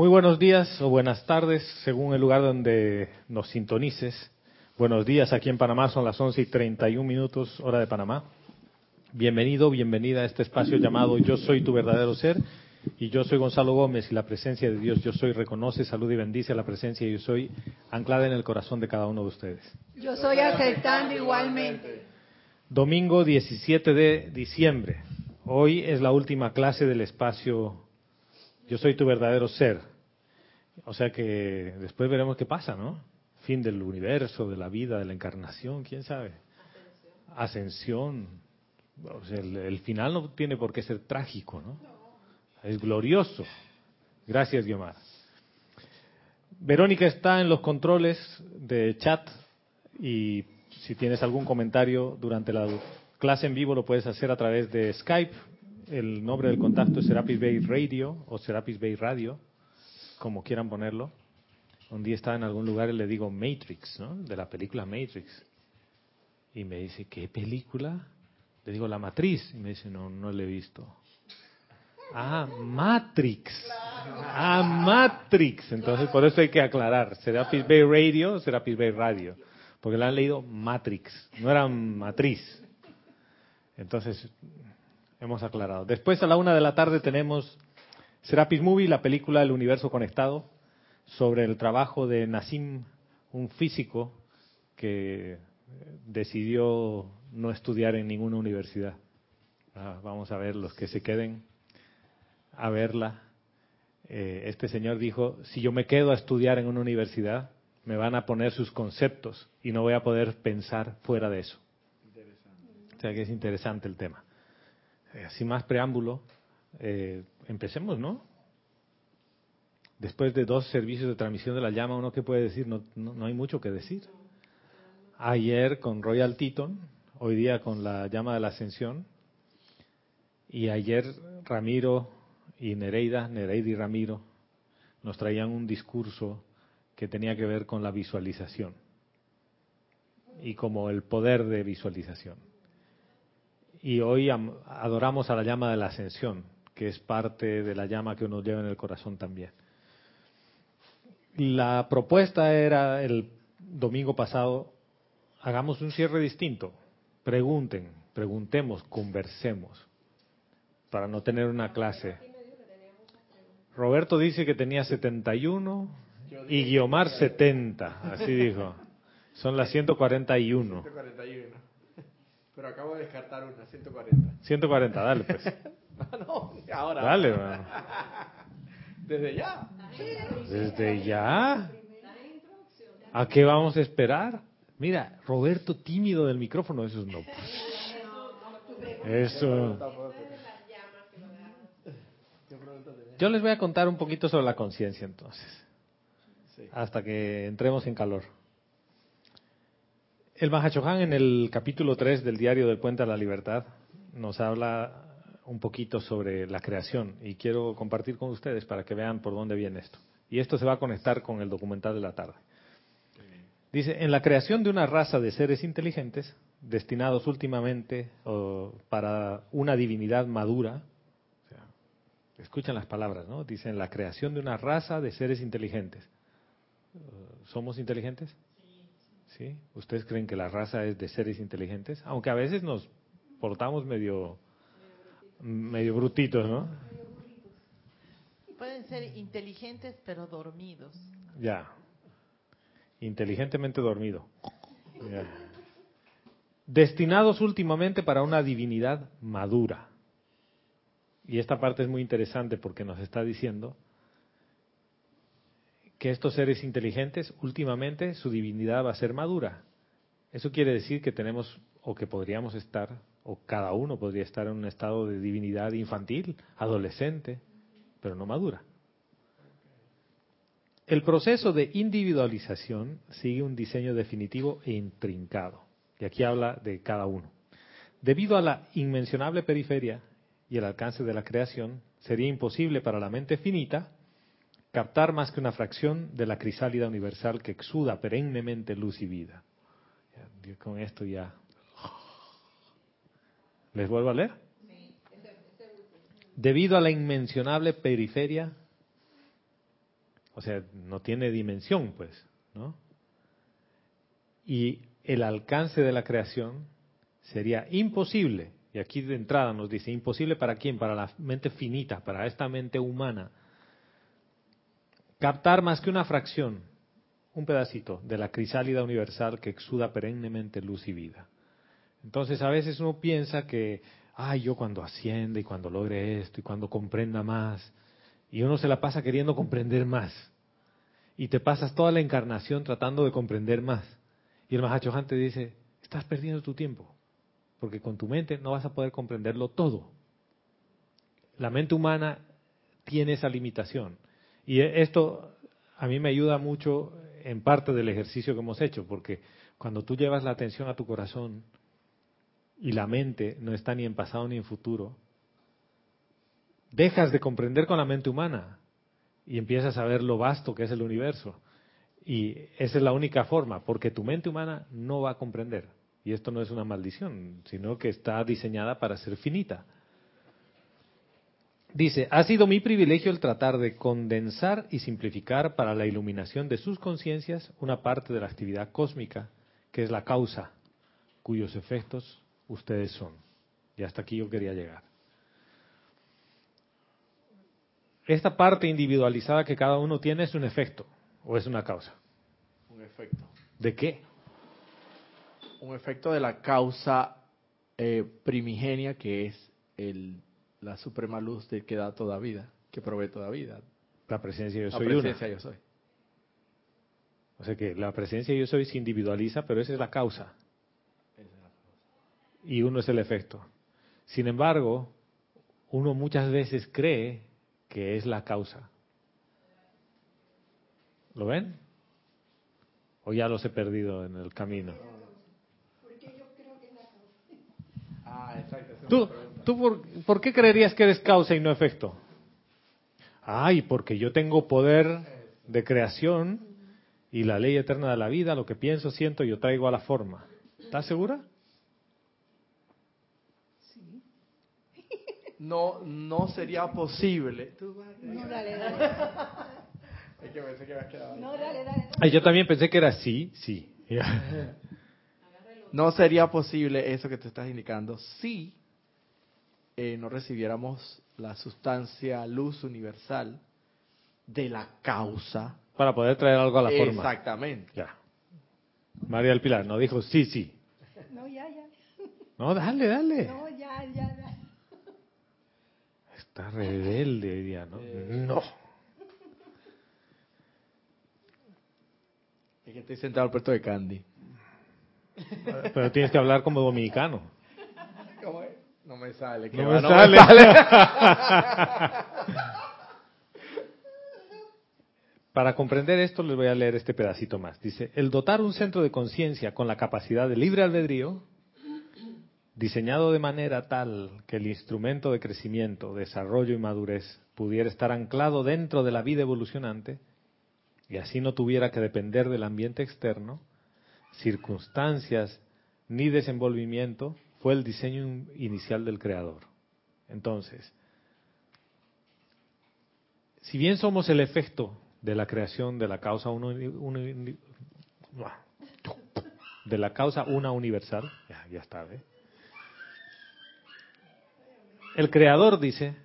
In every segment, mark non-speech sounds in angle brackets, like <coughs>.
Muy buenos días o buenas tardes, según el lugar donde nos sintonices. Buenos días, aquí en Panamá son las 11 y 31 minutos, hora de Panamá. Bienvenido, bienvenida a este espacio llamado Yo Soy Tu Verdadero Ser. Y yo soy Gonzalo Gómez y la presencia de Dios Yo Soy reconoce, salud y bendice la presencia de Yo Soy anclada en el corazón de cada uno de ustedes. Yo soy aceptando igualmente. Domingo 17 de diciembre. Hoy es la última clase del espacio Yo Soy Tu Verdadero Ser. O sea que después veremos qué pasa, ¿no? Fin del universo, de la vida, de la encarnación, quién sabe. Ascensión. El final no tiene por qué ser trágico, ¿no? Es glorioso. Gracias, Guiomar. Verónica está en los controles de chat y si tienes algún comentario durante la clase en vivo lo puedes hacer a través de Skype. El nombre del contacto es Serapis Bay Radio o Serapis Bay Radio, como quieran ponerlo. Un día estaba en algún lugar y le digo Matrix, ¿no? De la película Matrix. Y me dice, ¿qué película? Le digo, La Matriz. Y me dice, no, no la he visto. Ah, Matrix. Ah, Matrix. Entonces, por eso hay que aclarar. Serapis Bay Radio, Serapis Bay Radio. Porque le han leído Matrix. No era Matriz. Entonces, hemos aclarado. Después, a la una de la tarde, tenemos Serapis Movie, la película El Universo Conectado, sobre el trabajo de Nassim, un físico que decidió no estudiar en ninguna universidad. Ah, vamos a ver los que se queden a verla. Eh, este señor dijo, si yo me quedo a estudiar en una universidad, me van a poner sus conceptos y no voy a poder pensar fuera de eso. O sea que es interesante el tema. Eh, sin más preámbulo, eh, empecemos, ¿no? Después de dos servicios de transmisión de la llama, uno que puede decir, no, no, no hay mucho que decir. Ayer con Royal Teton, hoy día con la llama de la ascensión, y ayer Ramiro y Nereida, Nereida y Ramiro, nos traían un discurso que tenía que ver con la visualización y como el poder de visualización. Y hoy adoramos a la llama de la ascensión, que es parte de la llama que uno lleva en el corazón también. La propuesta era el domingo pasado, hagamos un cierre distinto, pregunten, preguntemos, conversemos, para no tener una clase. Roberto dice que tenía 71 y Guiomar 70, así dijo. Son las 141. 141. Pero acabo de descartar una, 140. 140, dale pues. <laughs> no, ahora. Dale, man. <laughs> Desde ya. Desde ya. ¿A qué vamos a esperar? Mira, Roberto tímido del micrófono, eso es no. Eso. Yo les voy a contar un poquito sobre la conciencia entonces, hasta que entremos en calor. El Mahachohan en el capítulo 3 del diario del Puente a la Libertad nos habla un poquito sobre la creación y quiero compartir con ustedes para que vean por dónde viene esto. Y esto se va a conectar con el documental de la tarde. Dice, en la creación de una raza de seres inteligentes, destinados últimamente para una divinidad madura, escuchan las palabras, ¿no? Dicen la creación de una raza de seres inteligentes. ¿Somos inteligentes? Sí. ¿Ustedes creen que la raza es de seres inteligentes? Aunque a veces nos portamos medio medio brutitos, ¿no? Pueden ser inteligentes pero dormidos. Ya. Inteligentemente dormido. Ya. Destinados últimamente para una divinidad madura. Y esta parte es muy interesante porque nos está diciendo que estos seres inteligentes, últimamente, su divinidad va a ser madura. Eso quiere decir que tenemos, o que podríamos estar, o cada uno podría estar en un estado de divinidad infantil, adolescente, pero no madura. El proceso de individualización sigue un diseño definitivo e intrincado. Y aquí habla de cada uno. Debido a la inmencionable periferia y el alcance de la creación, sería imposible para la mente finita captar más que una fracción de la crisálida universal que exuda perennemente luz y vida. Con esto ya. ¿Les vuelvo a leer? Debido a la inmencionable periferia O sea, no tiene dimensión, pues, ¿no? Y el alcance de la creación sería imposible, y aquí de entrada nos dice, imposible para quién, para la mente finita, para esta mente humana, captar más que una fracción, un pedacito de la crisálida universal que exuda perennemente luz y vida. Entonces a veces uno piensa que, ay, yo cuando asciende y cuando logre esto y cuando comprenda más, y uno se la pasa queriendo comprender más. Y te pasas toda la encarnación tratando de comprender más. Y el Mahachohan te dice, estás perdiendo tu tiempo, porque con tu mente no vas a poder comprenderlo todo. La mente humana tiene esa limitación. Y esto a mí me ayuda mucho en parte del ejercicio que hemos hecho, porque cuando tú llevas la atención a tu corazón y la mente no está ni en pasado ni en futuro, dejas de comprender con la mente humana y empiezas a ver lo vasto que es el universo. Y esa es la única forma, porque tu mente humana no va a comprender. Y esto no es una maldición, sino que está diseñada para ser finita. Dice, ha sido mi privilegio el tratar de condensar y simplificar para la iluminación de sus conciencias una parte de la actividad cósmica, que es la causa, cuyos efectos ustedes son. Y hasta aquí yo quería llegar. Esta parte individualizada que cada uno tiene es un efecto o es una causa. Un efecto. ¿De qué? Un efecto de la causa eh, primigenia que es el, la suprema luz de que da toda vida, que provee toda vida. La presencia yo La soy presencia una. yo soy. O sea que la presencia yo soy se individualiza, pero esa es la causa. Y uno es el efecto. Sin embargo, uno muchas veces cree que es la causa. ¿Lo ven? ¿O ya los he perdido en el camino? Ah, exacto. esa es ¿Tú, una pregunta. Tú por, por qué creerías que eres causa y no efecto? Ay, porque yo tengo poder de creación y la ley eterna de la vida, lo que pienso, siento, yo traigo a la forma. ¿Estás segura? No, no sería posible. No, dale, dale. <laughs> Es que pensé que habías quedado ahí. No, dale, dale. Ay, yo también pensé que era sí, sí. <laughs> No sería posible eso que te estás indicando si eh, no recibiéramos la sustancia luz universal de la causa. Para poder traer algo a la forma. Exactamente. Ya. María del Pilar no dijo sí, sí. <laughs> No, ya, ya. No, dale, dale. No, ya, ya, ya. Está rebelde hoy día, ¿no? Eh. No. Es que estoy sentado al puerto de Candy. Pero tienes que hablar como dominicano. No me sale. que No va, me no sale. <laughs> Para comprender esto les voy a leer este pedacito más. Dice, el dotar un centro de conciencia con la capacidad de libre albedrío, diseñado de manera tal que el instrumento de crecimiento, desarrollo y madurez pudiera estar anclado dentro de la vida evolucionante y así no tuviera que depender del ambiente externo, circunstancias ni desenvolvimiento, fue el diseño inicial del Creador. Entonces, si bien somos el efecto de la creación de la causa de la causa una universal, ya, ya está, ¿ve? El creador dice,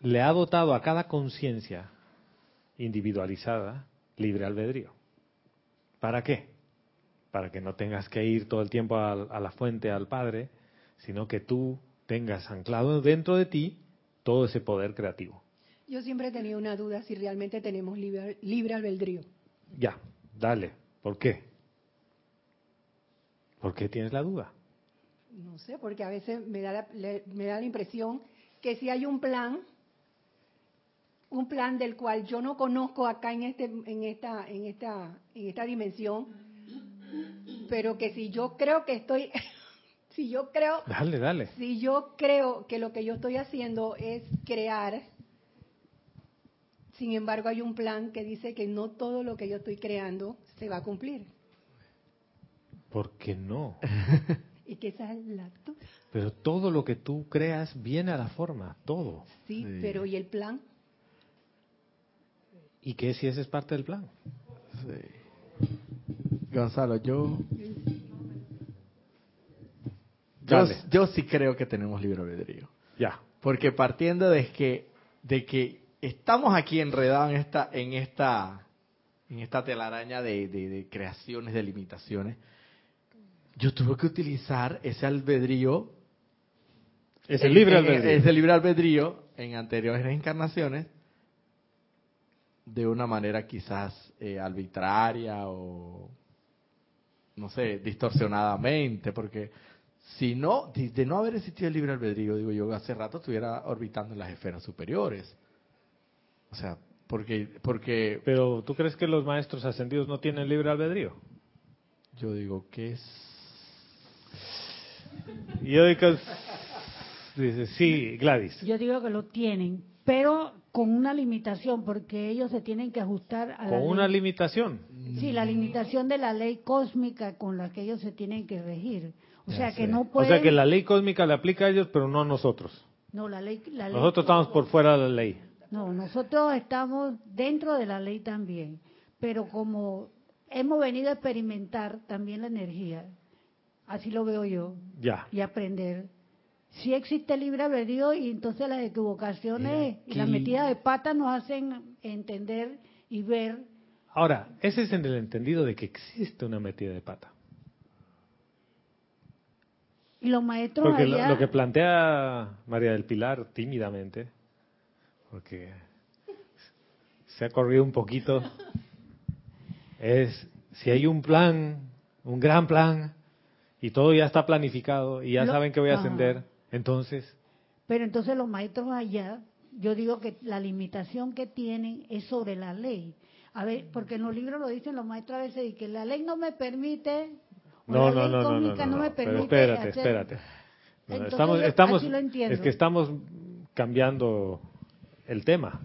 le ha dotado a cada conciencia individualizada libre albedrío. ¿Para qué? Para que no tengas que ir todo el tiempo a, a la fuente, al Padre, sino que tú tengas anclado dentro de ti todo ese poder creativo. Yo siempre he tenido una duda si realmente tenemos libre, libre albedrío. Ya, dale. ¿Por qué? ¿Por qué tienes la duda? No sé, porque a veces me da la, le- me da la impresión que si hay un plan, un plan del cual yo no conozco acá en este, en esta, en esta, en esta dimensión, pero que si yo creo que estoy, <laughs> si yo creo, Dale, dale. si yo creo que lo que yo estoy haciendo es crear, sin embargo hay un plan que dice que no todo lo que yo estoy creando se va a cumplir. ¿Por qué no? <laughs> Y que esa es la. Pero todo lo que tú creas viene a la forma, todo. Sí, Sí. pero ¿y el plan? ¿Y qué si ese es parte del plan? Sí. Gonzalo, yo... Yo, yo sí creo que tenemos libre albedrío. Ya. Porque partiendo de que, de que estamos aquí enredados en esta, en esta, en esta telaraña de, de- de creaciones, de limitaciones, yo tuve que utilizar ese albedrío, Es el en- libre en- albedrío. ese libre albedrío en anteriores encarnaciones de una manera quizás eh, arbitraria o no sé, distorsionadamente, porque si no, de, no haber existido el libre albedrío, digo yo, hace rato estuviera orbitando en las esferas superiores. O sea, porque, porque Pero ¿tú crees que los maestros ascendidos no tienen libre albedrío? yo digo que es... Yo digo, dice, sí, Gladys. Yo digo que lo tienen, pero con una limitación, porque ellos se tienen que ajustar a la Con una ley. limitación. Sí, la limitación de la ley cósmica con la que ellos se tienen que regir. O Ya sea, que no O pueden... sea que la ley cósmica le aplica a ellos, pero no a nosotros. No, la ley... La ley- Nosotros estamos por fuera de la ley. No, nosotros estamos dentro de la ley también, pero como hemos venido a experimentar también la energía, así lo veo yo, Ya. y aprender. Sí existe libre albedrío y entonces las equivocaciones Mira, y las metidas de pata nos hacen entender y ver. Ahora, ese es en el entendido de que existe una metida de pata. Y los maestros Porque lo, allá- lo que plantea María del Pilar tímidamente, porque se ha corrido un poquito, es si hay un plan, un gran plan, y todo ya está planificado, y ya Lo- saben que voy a Ajá. Entonces, Pero entonces los maestros allá, yo digo que la limitación que tienen es sobre la ley. A ver, porque en los libros lo dicen los maestros a veces y que la ley no me permite, no, la no, ley no, no, no, no, me no, pero permite espérate, hacer- espérate. Entonces, estamos, estamos, así lo entiendo. es que estamos cambiando el tema.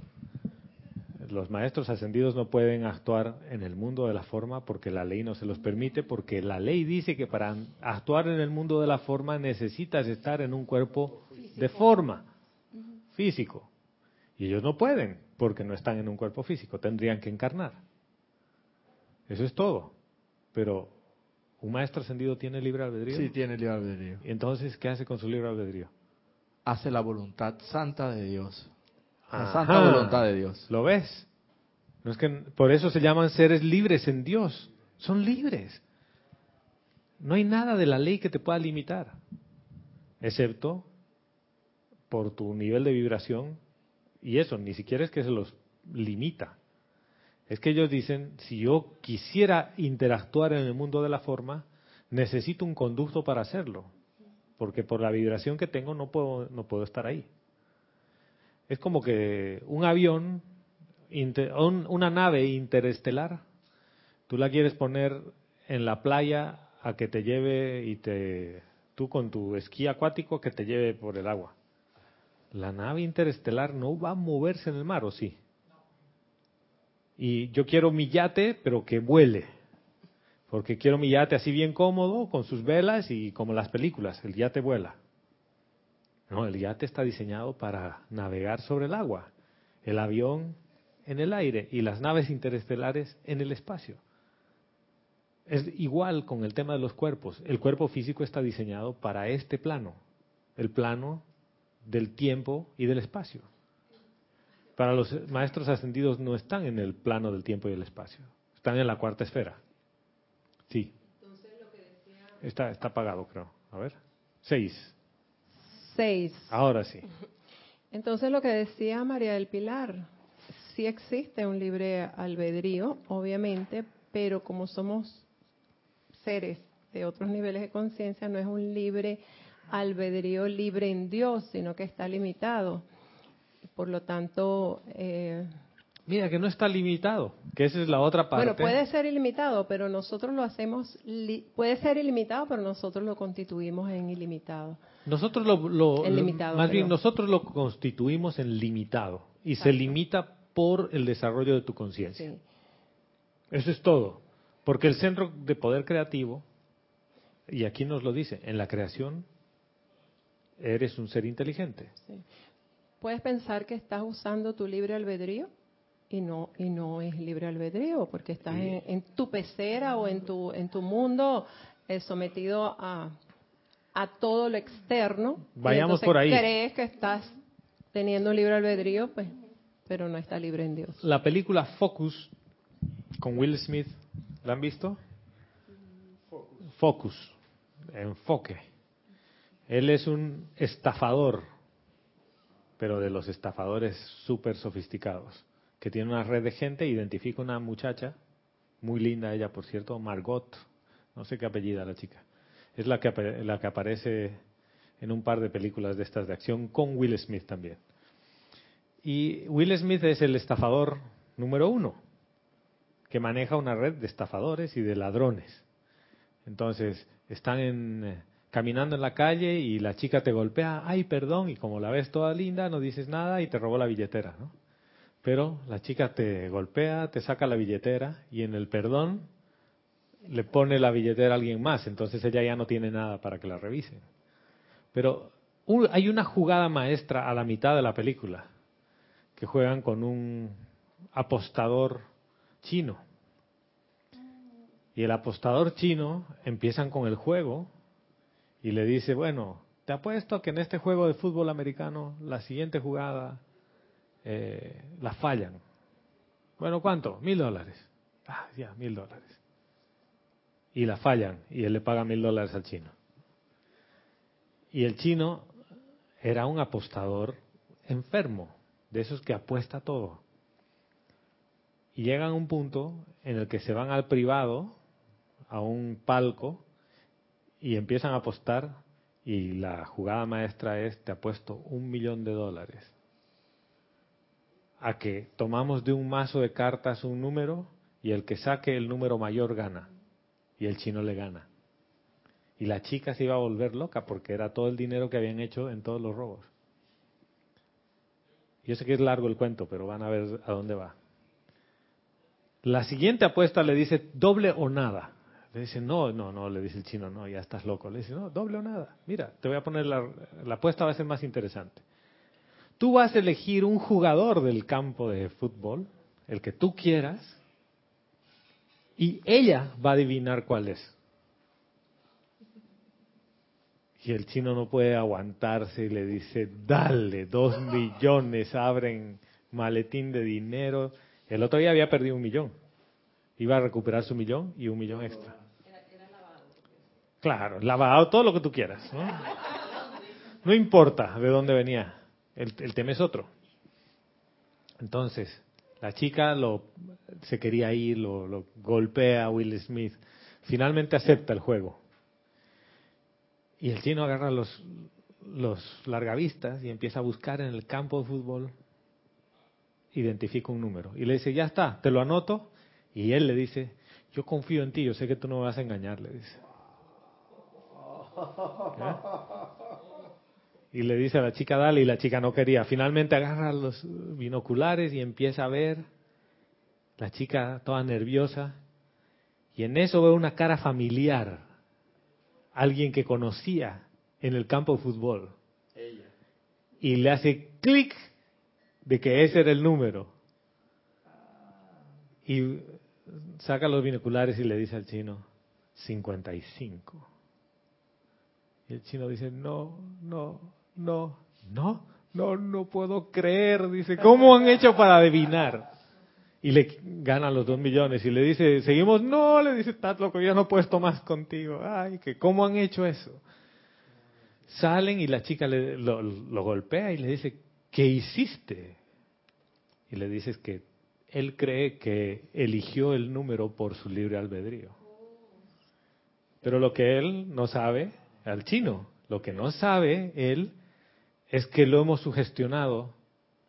Los maestros ascendidos no pueden actuar en el mundo de la forma porque la ley no se los permite, porque la ley dice que para actuar en el mundo de la forma necesitas estar en un cuerpo de forma físico. Y ellos no pueden porque no están en un cuerpo físico, tendrían que encarnar. Eso es todo. Pero un maestro ascendido tiene libre albedrío. Sí, tiene libre albedrío. Y Entonces, ¿qué hace con su libre albedrío? Hace la voluntad santa de Dios. La santa voluntad de Dios. ¿Lo ves? No es que por eso se llaman seres libres en Dios. Son libres. No hay nada de la ley que te pueda limitar, excepto por tu nivel de vibración y eso, ni siquiera es que se los limita. Es que ellos dicen, si yo quisiera interactuar en el mundo de la forma, necesito un conducto para hacerlo, porque por la vibración que tengo no puedo, no puedo estar ahí. Es como que un avión, una nave interestelar, tú la quieres poner en la playa a que te lleve y te, tú con tu esquí acuático que te lleve por el agua. La nave interestelar no va a moverse en el mar, ¿o sí? Y yo quiero mi yate, pero que vuele. Porque quiero mi yate así bien cómodo, con sus velas y como las películas, el yate vuela. No, el yate está diseñado para navegar sobre el agua, el avión en el aire y las naves interestelares en el espacio. Es igual con el tema de los cuerpos. El cuerpo físico está diseñado para este plano, el plano del tiempo y del espacio. Para los maestros ascendidos no están en el plano del tiempo y del espacio, están en la cuarta esfera. Sí. Está, está apagado, creo. A ver. Seis. Seis. Ahora sí. Entonces lo que decía María del Pilar, sí existe un libre albedrío, obviamente, pero como somos seres de otros niveles de conciencia, no es un libre albedrío libre en Dios, sino que está limitado. Por lo tanto, eh, Mira que no está limitado, que esa es la otra parte. bueno, puede ser ilimitado, pero nosotros lo hacemos, li- puede ser ilimitado, pero nosotros lo constituimos en ilimitado. Nosotros lo, lo- más bien nosotros lo constituimos en limitado y se limita por el desarrollo de tu conciencia. Sí. Eso es todo, porque el centro de poder creativo y aquí nos lo dice, en la creación eres un ser inteligente. Sí. ¿Puedes pensar que estás usando tu libre albedrío? y no y no es libre albedrío porque estás en, en tu pecera o en tu en tu mundo eh, sometido a a todo lo externo y Vayamos entonces por ahí. crees que estás teniendo un libre albedrío pues pero no está libre en Dios La película Focus con Will Smith, ¿la han visto? Focus, enfoque. Él es un estafador, pero de los estafadores súper sofisticados, que tiene una red de gente, identifica una muchacha, muy linda ella, por cierto, Margot, no sé qué apellida la chica. Es la que, la que aparece en un par de películas de estas de acción con Will Smith también. Y Will Smith es el estafador número uno, que maneja una red de estafadores y de ladrones. Entonces, están eh, caminando en la calle y la chica te golpea, ay, perdón, y como la ves toda linda, no dices nada y te robó la billetera, ¿no? Pero la chica te golpea, te saca la billetera y en el perdón le pone la billetera a alguien más, entonces ella ya no tiene nada para que la revisen. Pero un- hay una jugada maestra a la mitad de la película que juegan con un apostador chino. Y el apostador chino empiezan con el juego y le dice, bueno, te apuesto que en este juego de fútbol americano la siguiente jugada eh, la fallan. Bueno, ¿cuánto? Mil dólares. Ah, ya, mil dólares. Y la fallan y él le paga mil dólares al chino. Y el chino era un apostador enfermo, de esos que apuesta todo. Y llegan a un punto en el que se van al privado, a un palco, y empiezan a apostar. Y la jugada maestra es, te apuesto un millón de dólares. A que tomamos de un mazo de cartas un número y el que saque el número mayor gana. Y el chino le gana. Y la chica se iba a volver loca porque era todo el dinero que habían hecho en todos los robos. Yo sé que es largo el cuento, pero van a ver a dónde va. La siguiente apuesta le dice doble o nada. Le dice, no, no, no, le dice el chino, no, ya estás loco. Le dice, no, doble o nada. Mira, te voy a poner la, apuesta va a ser más interesante. Tú vas a elegir un jugador del campo de fútbol, el que tú quieras, y ella va a adivinar cuál es. Y el chino no puede aguantarse y le dice, dale, dos millones, abren maletín de dinero. El otro día había perdido un millón. Iba a recuperar su millón y un millón extra. Claro, lavado, todo lo que tú quieras. ¿no? No importa de dónde venía, el, el tema es otro. Entonces, la chica lo, se quería ir, lo, lo golpea a Will Smith. Finalmente acepta el juego. Y el chino agarra los, los largavistas y empieza a buscar en el campo de fútbol, identifica un número. Y le dice, ya está, te lo anoto. Y él le dice, yo confío en ti, yo sé que tú no me vas a engañar, le dice. <laughs> ¿Ya? Y le dice a la chica, dale, y la chica no quería. Finalmente agarra los binoculares y empieza a ver. La chica toda nerviosa. Y en eso ve una cara familiar. Alguien que conocía en el campo de fútbol. Y le hace clic de que ese era el número. Y saca los binoculares y le dice al chino, 55. Y el chino dice, no, no, no, no, no, no puedo creer. Dice, ¿cómo han hecho para adivinar? Y le ganan los dos millones y le dice, seguimos, no, le dice, estás loco, ya no puesto más contigo. Ay, que ¿cómo han hecho eso? Salen y la chica le, lo, lo golpea y le dice, ¿qué hiciste? Y le dices que él cree que eligió el número por su libre albedrío. Pero lo que él no sabe, al chino, lo que no sabe él es que lo hemos sugestionado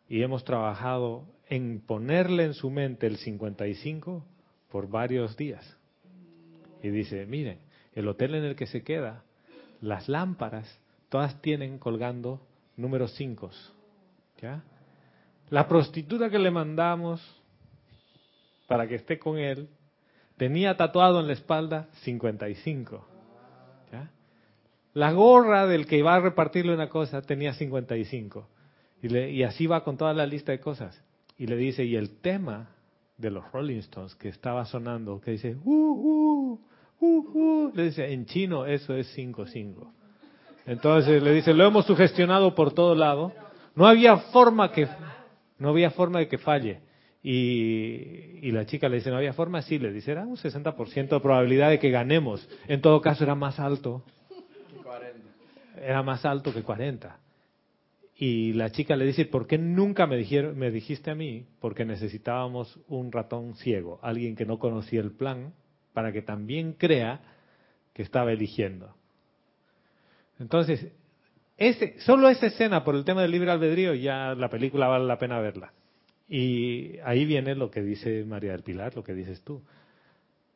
y hemos trabajado en ponerle en su mente el 55 por varios días. Y dice, miren, el hotel en el que se queda, las lámparas, todas tienen colgando números 5. ¿Ya? La prostituta que le mandamos para que esté con él tenía tatuado en la espalda 55. La gorra del que iba a repartirle una cosa tenía 55. Y, le, y así va con toda la lista de cosas. y le dice, y el tema de los Rolling Stones que estaba sonando, que dice, uh, uh, uh, uh", le dice, en chino eso es 5-5. Entonces le dice, lo hemos sugestionado por todo lado, no había forma que, no había forma de que falle. Y, y la chica le dice, no había forma, sí, le dice, era un 60% de probabilidad de que ganemos. En todo caso era más alto. Era más alto que 40. Y la chica le dice, ¿por qué nunca me, dijeron, me dijiste a mí? Porque necesitábamos un ratón ciego, alguien que no conocía el plan, para que también crea que estaba eligiendo. Entonces, ese, solo esa escena por el tema del libre albedrío, ya la película vale la pena verla. Y ahí viene lo que dice María del Pilar, lo que dices tú.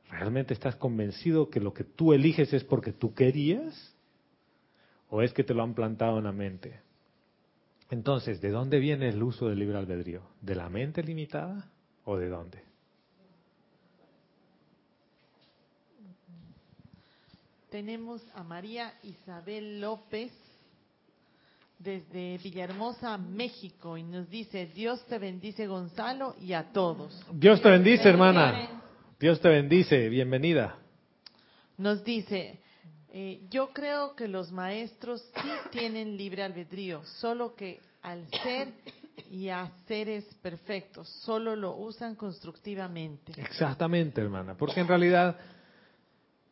¿Realmente estás convencido que lo que tú eliges es porque tú querías? ¿O es que te lo han plantado en la mente? Entonces, ¿de dónde viene el uso del libre albedrío? ¿De la mente limitada o de dónde? Tenemos a María Isabel López desde Villahermosa, México, y nos dice, Dios te bendice Gonzalo y a todos. Dios te bendice, hermana. Dios te bendice, bienvenida. Nos dice, eh, yo creo que los maestros sí <coughs> tienen libre albedrío, solo que al ser y a seres perfectos, solo lo usan constructivamente. Exactamente, hermana, porque en realidad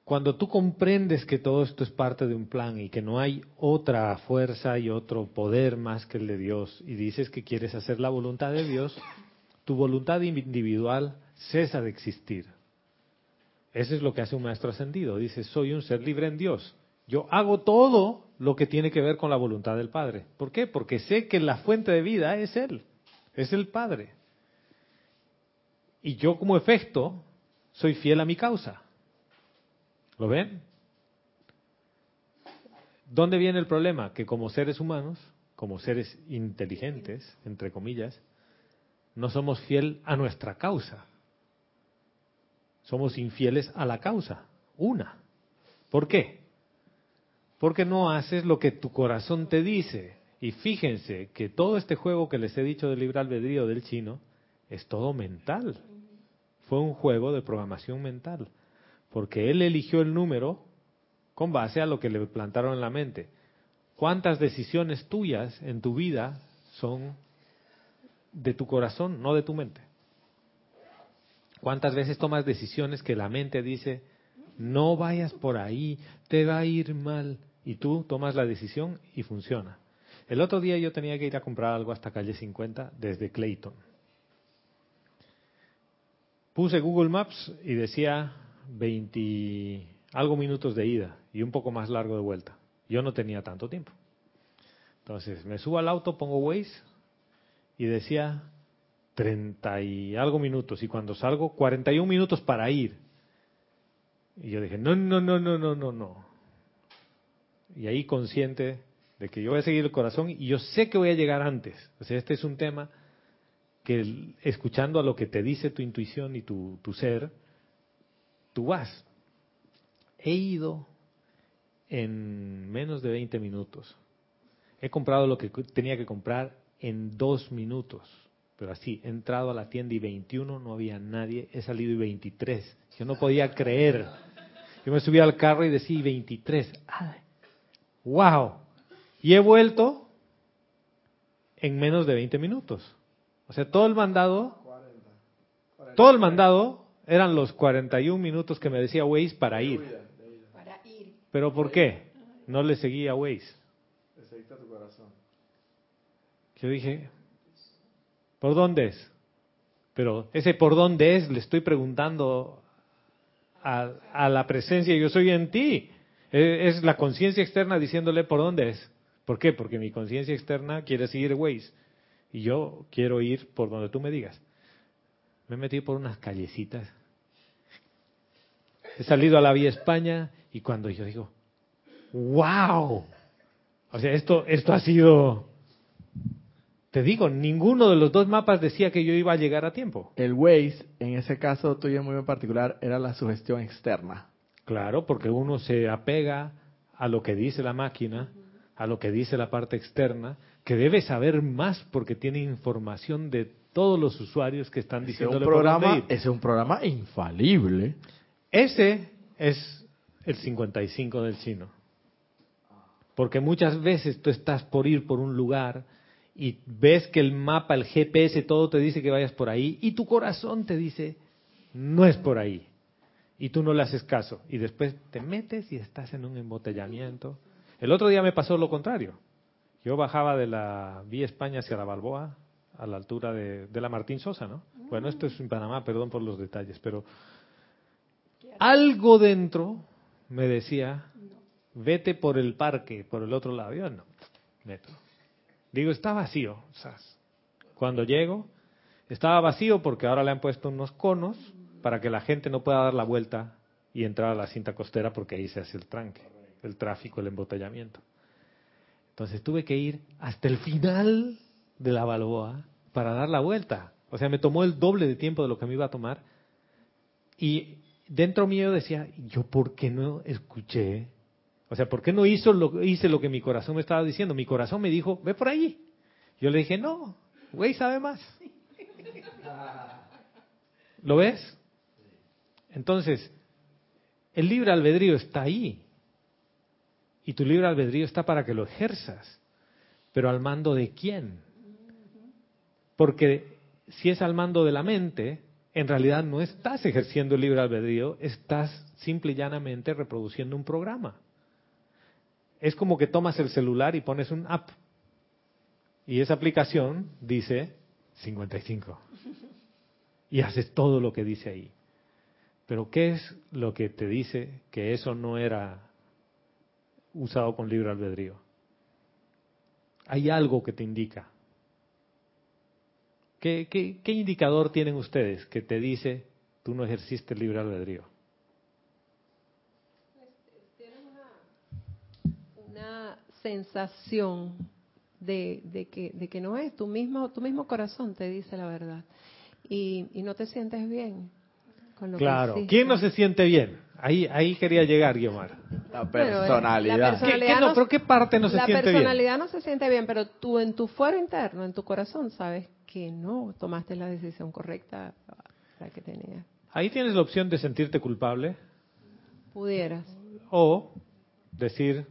cuando tú comprendes que todo esto es parte de un plan y que no hay otra fuerza y otro poder más que el de Dios y dices que quieres hacer la voluntad de Dios, tu voluntad individual cesa de existir. Eso es lo que hace un maestro ascendido. Dice, soy un ser libre en Dios. Yo hago todo lo que tiene que ver con la voluntad del Padre. ¿Por qué? Porque sé que la fuente de vida es Él, es el Padre. Y yo como efecto soy fiel a mi causa. ¿Lo ven? ¿Dónde viene el problema? Que como seres humanos, como seres inteligentes, entre comillas, no somos fiel a nuestra causa. Somos infieles a la causa, una. ¿Por qué? Porque no haces lo que tu corazón te dice. Y fíjense que todo este juego que les he dicho del libre albedrío del chino es todo mental. Fue un juego de programación mental porque él eligió el número con base a lo que le plantaron en la mente. ¿Cuántas decisiones tuyas en tu vida son de tu corazón, no de tu mente? ¿Cuántas veces tomas decisiones que la mente dice, no vayas por ahí, te va a ir mal? Y tú tomas la decisión y funciona. El otro día yo tenía que ir a comprar algo hasta calle 50 desde Clayton. Puse Google Maps y decía 20 algo minutos de ida y un poco más largo de vuelta. Yo no tenía tanto tiempo. Entonces me subo al auto, pongo Waze y decía 30 y algo minutos y cuando salgo 41 minutos para ir. Y yo dije, no, no, no, no, no, no, no. Y ahí consciente de que yo voy a seguir el corazón y yo sé que voy a llegar antes. O sea, este es un tema que escuchando a lo que te dice tu intuición y tu, tu ser, tú vas. He ido en menos de 20 minutos. He comprado lo que tenía que comprar en dos minutos. Pero así, he entrado a la tienda y 21 no había nadie, he salido y 23. Yo no podía creer. Yo me subí al carro y decía 23. ¡Wow! Y he vuelto en menos de 20 minutos. O sea, todo el mandado, todo el mandado eran los 41 minutos que me decía Waze para ir. Para ir. ¿Pero por qué? No le seguía Waze. tu corazón. Yo dije, ¿por dónde es? Pero ese por dónde es le estoy preguntando a, la presencia, yo soy en ti. E, es la conciencia externa diciéndole por dónde es. ¿Por qué? Porque mi conciencia externa quiere seguir Waze y yo quiero ir por donde tú me digas. Me he metido por unas callecitas He salido a la Vía España y cuando yo digo, wow, o sea, esto, esto ha sido, te digo, ninguno de los dos mapas decía que yo iba a llegar a tiempo. El Waze, en ese caso tuyo muy en particular, era la sugestión externa. Claro, porque uno se apega a lo que dice la máquina, a lo que dice la parte externa, que debe saber más porque tiene información de todos los usuarios que están diciendo un programa, ese es un programa infalible. Ese es el 55 del chino. Porque muchas veces tú estás por ir por un lugar y ves que el mapa, el GPS, todo te dice que vayas por ahí y tu corazón te dice, no es por ahí. Y tú no le haces caso. Y después te metes y estás en un embotellamiento. El otro día me pasó lo contrario. Yo bajaba de la Vía España hacia la Balboa, a la altura de, la Martín Sosa, ¿no? Bueno, esto es en Panamá, perdón por los detalles, pero algo dentro me decía, vete por el parque, por el otro lado. Yo no, metro. Digo, está vacío. Cuando llego, estaba vacío porque ahora le han puesto unos conos para que la gente no pueda dar la vuelta y entrar a la cinta costera porque ahí se hace el tranque, el tráfico, el embotellamiento. Entonces tuve que ir hasta el final de la Balboa para dar la vuelta. O sea, me tomó el doble de tiempo de lo que me iba a tomar. Y dentro mío decía, ¿yo por qué no escuché? O sea, ¿por qué no hizo lo, hice lo que mi corazón me estaba diciendo? Mi corazón me dijo, ve por ahí. Yo le dije, no, güey sabe más. ¿Lo ves? Entonces, el libre albedrío está ahí. Y tu libre albedrío está para que lo ejerzas. Pero al mando de quién? Porque si es al mando de la mente, en realidad no estás ejerciendo el libre albedrío, estás simple y llanamente reproduciendo un programa. Es como que tomas el celular y pones un app. Y esa aplicación dice 55. Y haces todo lo que dice ahí. Pero ¿qué es lo que te dice que eso no era usado con libre albedrío? Hay algo que te indica. ¿Qué, qué, indicador tienen ustedes que te dice tú no ejerciste libre albedrío? Una sensación de, de, que, de que no es, tu mismo, tu mismo corazón te dice la verdad. Y, y no te sientes bien con lo Claro. que. ¿Quién no se siente bien? Ahí, ahí quería llegar, Guiomar. La personalidad. la ¿Qué, personalidad qué no, no- pero qué parte no se la siente bien? personalidad no se siente bien, pero tú en tu fuero interno, en tu corazón, sabes que no tomaste la decisión correcta la que tenías. Ahí tienes la opción de sentirte culpable Pudieras. o decir,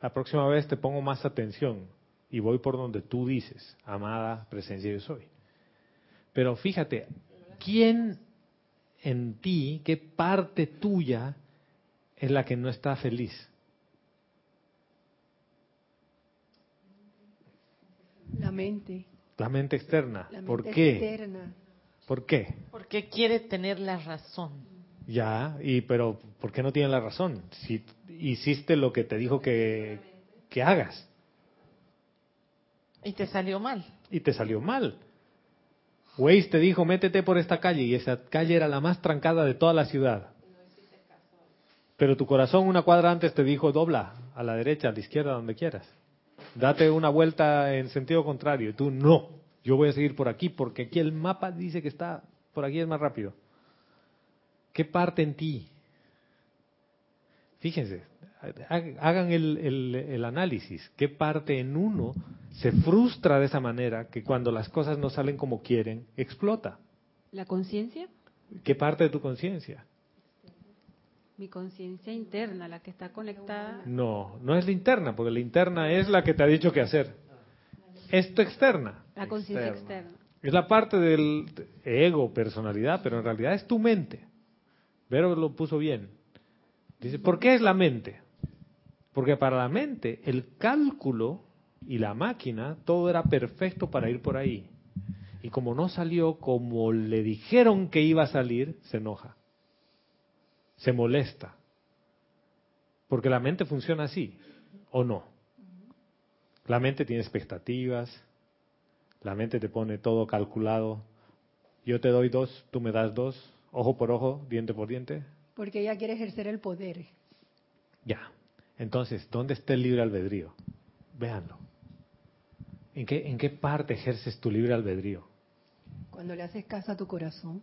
la próxima vez te pongo más atención y voy por donde tú dices, amada presencia yo soy. Pero fíjate, ¿quién en ti, qué parte tuya es la que no está feliz? La mente. La mente externa. La mente ¿Por qué? externa. ¿Por qué? Porque quiere tener la razón. Ya, y pero ¿por qué no tiene la razón? Si hiciste lo que te dijo que, que hagas Y te salió mal. y te salió mal. Waze te dijo, métete por esta calle y esa calle era la más trancada de toda la ciudad. Pero tu corazón una cuadra antes te dijo, dobla a la derecha, a la izquierda, donde quieras. Date una vuelta en sentido contrario. Y tú, no, yo voy a seguir por aquí porque aquí el mapa dice que está por aquí es más rápido. ¿Qué parte en ti? Fíjense, hagan el, el- el análisis. ¿Qué parte en uno se frustra de esa manera que cuando las cosas no salen como quieren, explota? ¿La conciencia? ¿Qué parte de tu conciencia? Mi conciencia interna, la que está conectada. No, no es la interna, porque la interna es la que te ha dicho qué hacer. Es tu externa. La conciencia Externa. externa. Es la parte del ego, personalidad, pero en realidad es tu mente. Vero lo puso bien. Dice, ¿por qué es la mente? Porque para la mente el cálculo y la máquina, todo era perfecto para ir por ahí. Y como no salió como le dijeron que iba a salir, se enoja. Se molesta. Porque la mente funciona así, ¿o no? La mente tiene expectativas, la mente te pone todo calculado. Yo te doy dos, tú me das dos, ojo por ojo, diente por diente. Porque ella quiere ejercer el poder. Ya. Entonces, ¿dónde está el libre albedrío? Véanlo. ¿En qué, ¿En qué parte ejerces tu libre albedrío? Cuando le haces caso a tu corazón.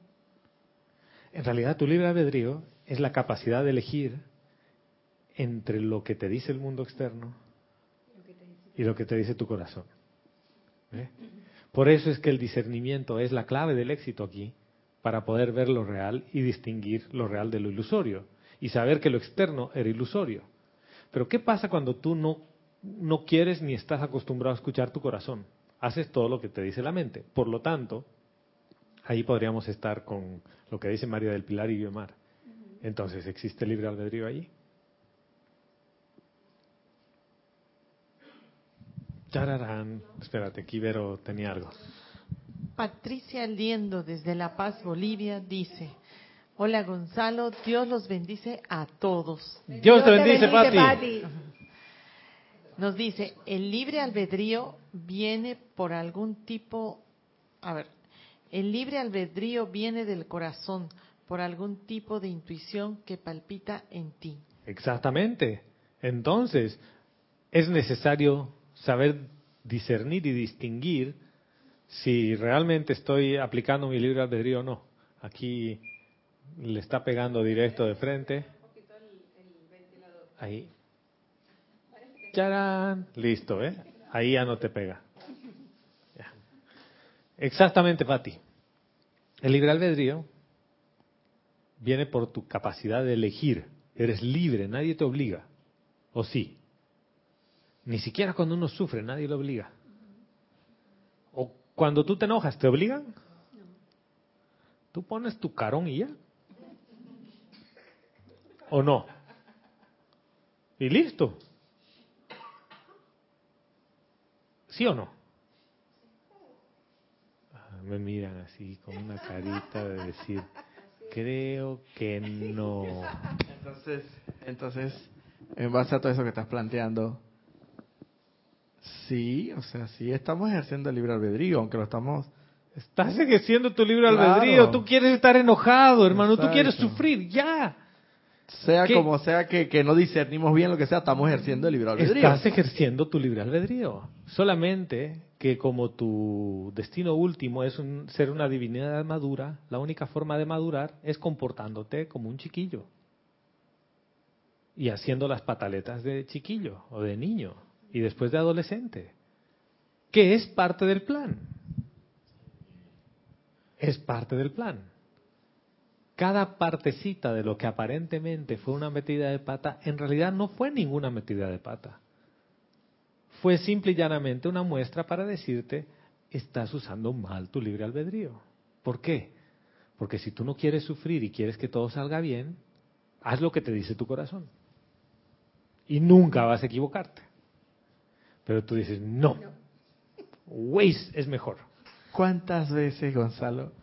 En realidad, tu libre albedrío es la capacidad de elegir entre lo que te dice el mundo externo y lo que te dice tu corazón. ¿Ve? Por eso es que el discernimiento es la clave del éxito aquí, para poder ver lo real y distinguir lo real de lo ilusorio, y saber que lo externo era ilusorio. Pero ¿qué pasa cuando tú no, no quieres ni estás acostumbrado a escuchar tu corazón? Haces todo lo que te dice la mente. Por lo tanto, ahí podríamos estar con lo que dice María del Pilar y Guiomar. Entonces, ¿existe libre albedrío allí? Chararán. Espérate, aquí Vero tenía algo. Patricia Liendo desde La Paz, Bolivia, dice, hola Gonzalo, Dios los bendice a todos. Dios te bendice, Pati. Pati. Nos dice, el libre albedrío viene por algún tipo, a ver, el libre albedrío viene del corazón por algún tipo de intuición que palpita en ti. Exactamente. Entonces, es necesario saber discernir y distinguir si realmente estoy aplicando mi libre albedrío o no. Aquí le está pegando directo de frente. Ahí. ¡Charán! Listo, ¿eh? Ahí ya no te pega. Ya. Exactamente, Pati. El libre albedrío viene por tu capacidad de elegir. Eres libre, nadie te obliga. ¿O sí? Ni siquiera cuando uno sufre, nadie lo obliga. Cuando tú te enojas, ¿te obligan? Tú pones tu carón y ya. ¿O no? Y listo. ¿Sí o no? Ah, Me miran así con una carita de decir, creo que no. Entonces, entonces, en base a todo eso que estás planteando, sí, o sea, sí estamos ejerciendo el libre albedrío, aunque lo estamos... Estás ejerciendo tu libre Claro. albedrío. Tú quieres estar enojado, hermano. Tú quieres sufrir. Ya. Sea ¿Qué? como sea que, que no discernimos bien lo que sea, estamos ejerciendo el libre albedrío. Estás ejerciendo tu libre albedrío. Solamente que como tu destino último es un- ser una divinidad madura, la única forma de madurar es comportándote como un chiquillo. Y haciendo las pataletas de chiquillo o de niño. Y después de adolescente. Que es parte del plan. Es parte del plan. Cada partecita de lo que aparentemente fue una metida de pata, en realidad no fue ninguna metida de pata. Fue simple y llanamente una muestra para decirte, estás usando mal tu libre albedrío. ¿Por qué? Porque si tú no quieres sufrir y quieres que todo salga bien, haz lo que te dice tu corazón. Y nunca vas a equivocarte. Pero tú dices, no, Waze es mejor. ¿Cuántas veces, Gonzalo,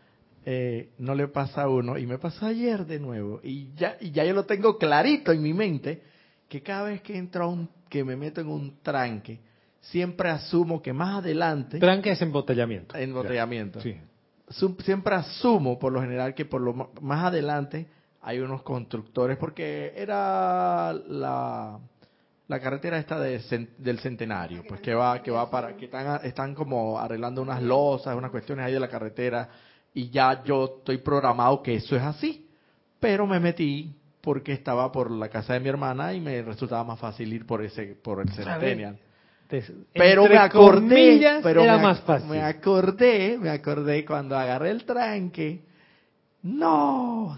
eh, no le pasa a uno? Y me pasó ayer de nuevo. Y ya, y ya yo lo tengo clarito en mi mente, que cada vez que entro a un, que me meto en un tranque, siempre asumo que más adelante, Tranque es embotellamiento. embotellamiento, Sí. Siempre asumo por lo general que por lo más adelante hay unos constructores, porque era la, la carretera esta de cen- del centenario, pues que va, que va para, que están, están como arreglando unas losas, unas cuestiones ahí de la carretera, y ya yo estoy programado que eso es así. Pero me metí porque estaba por la casa de mi hermana y me resultaba más fácil ir por ese, por el centennial. Pero Entre me acordé, pero era me, más fácil. me acordé, me acordé cuando agarré el tranque. No,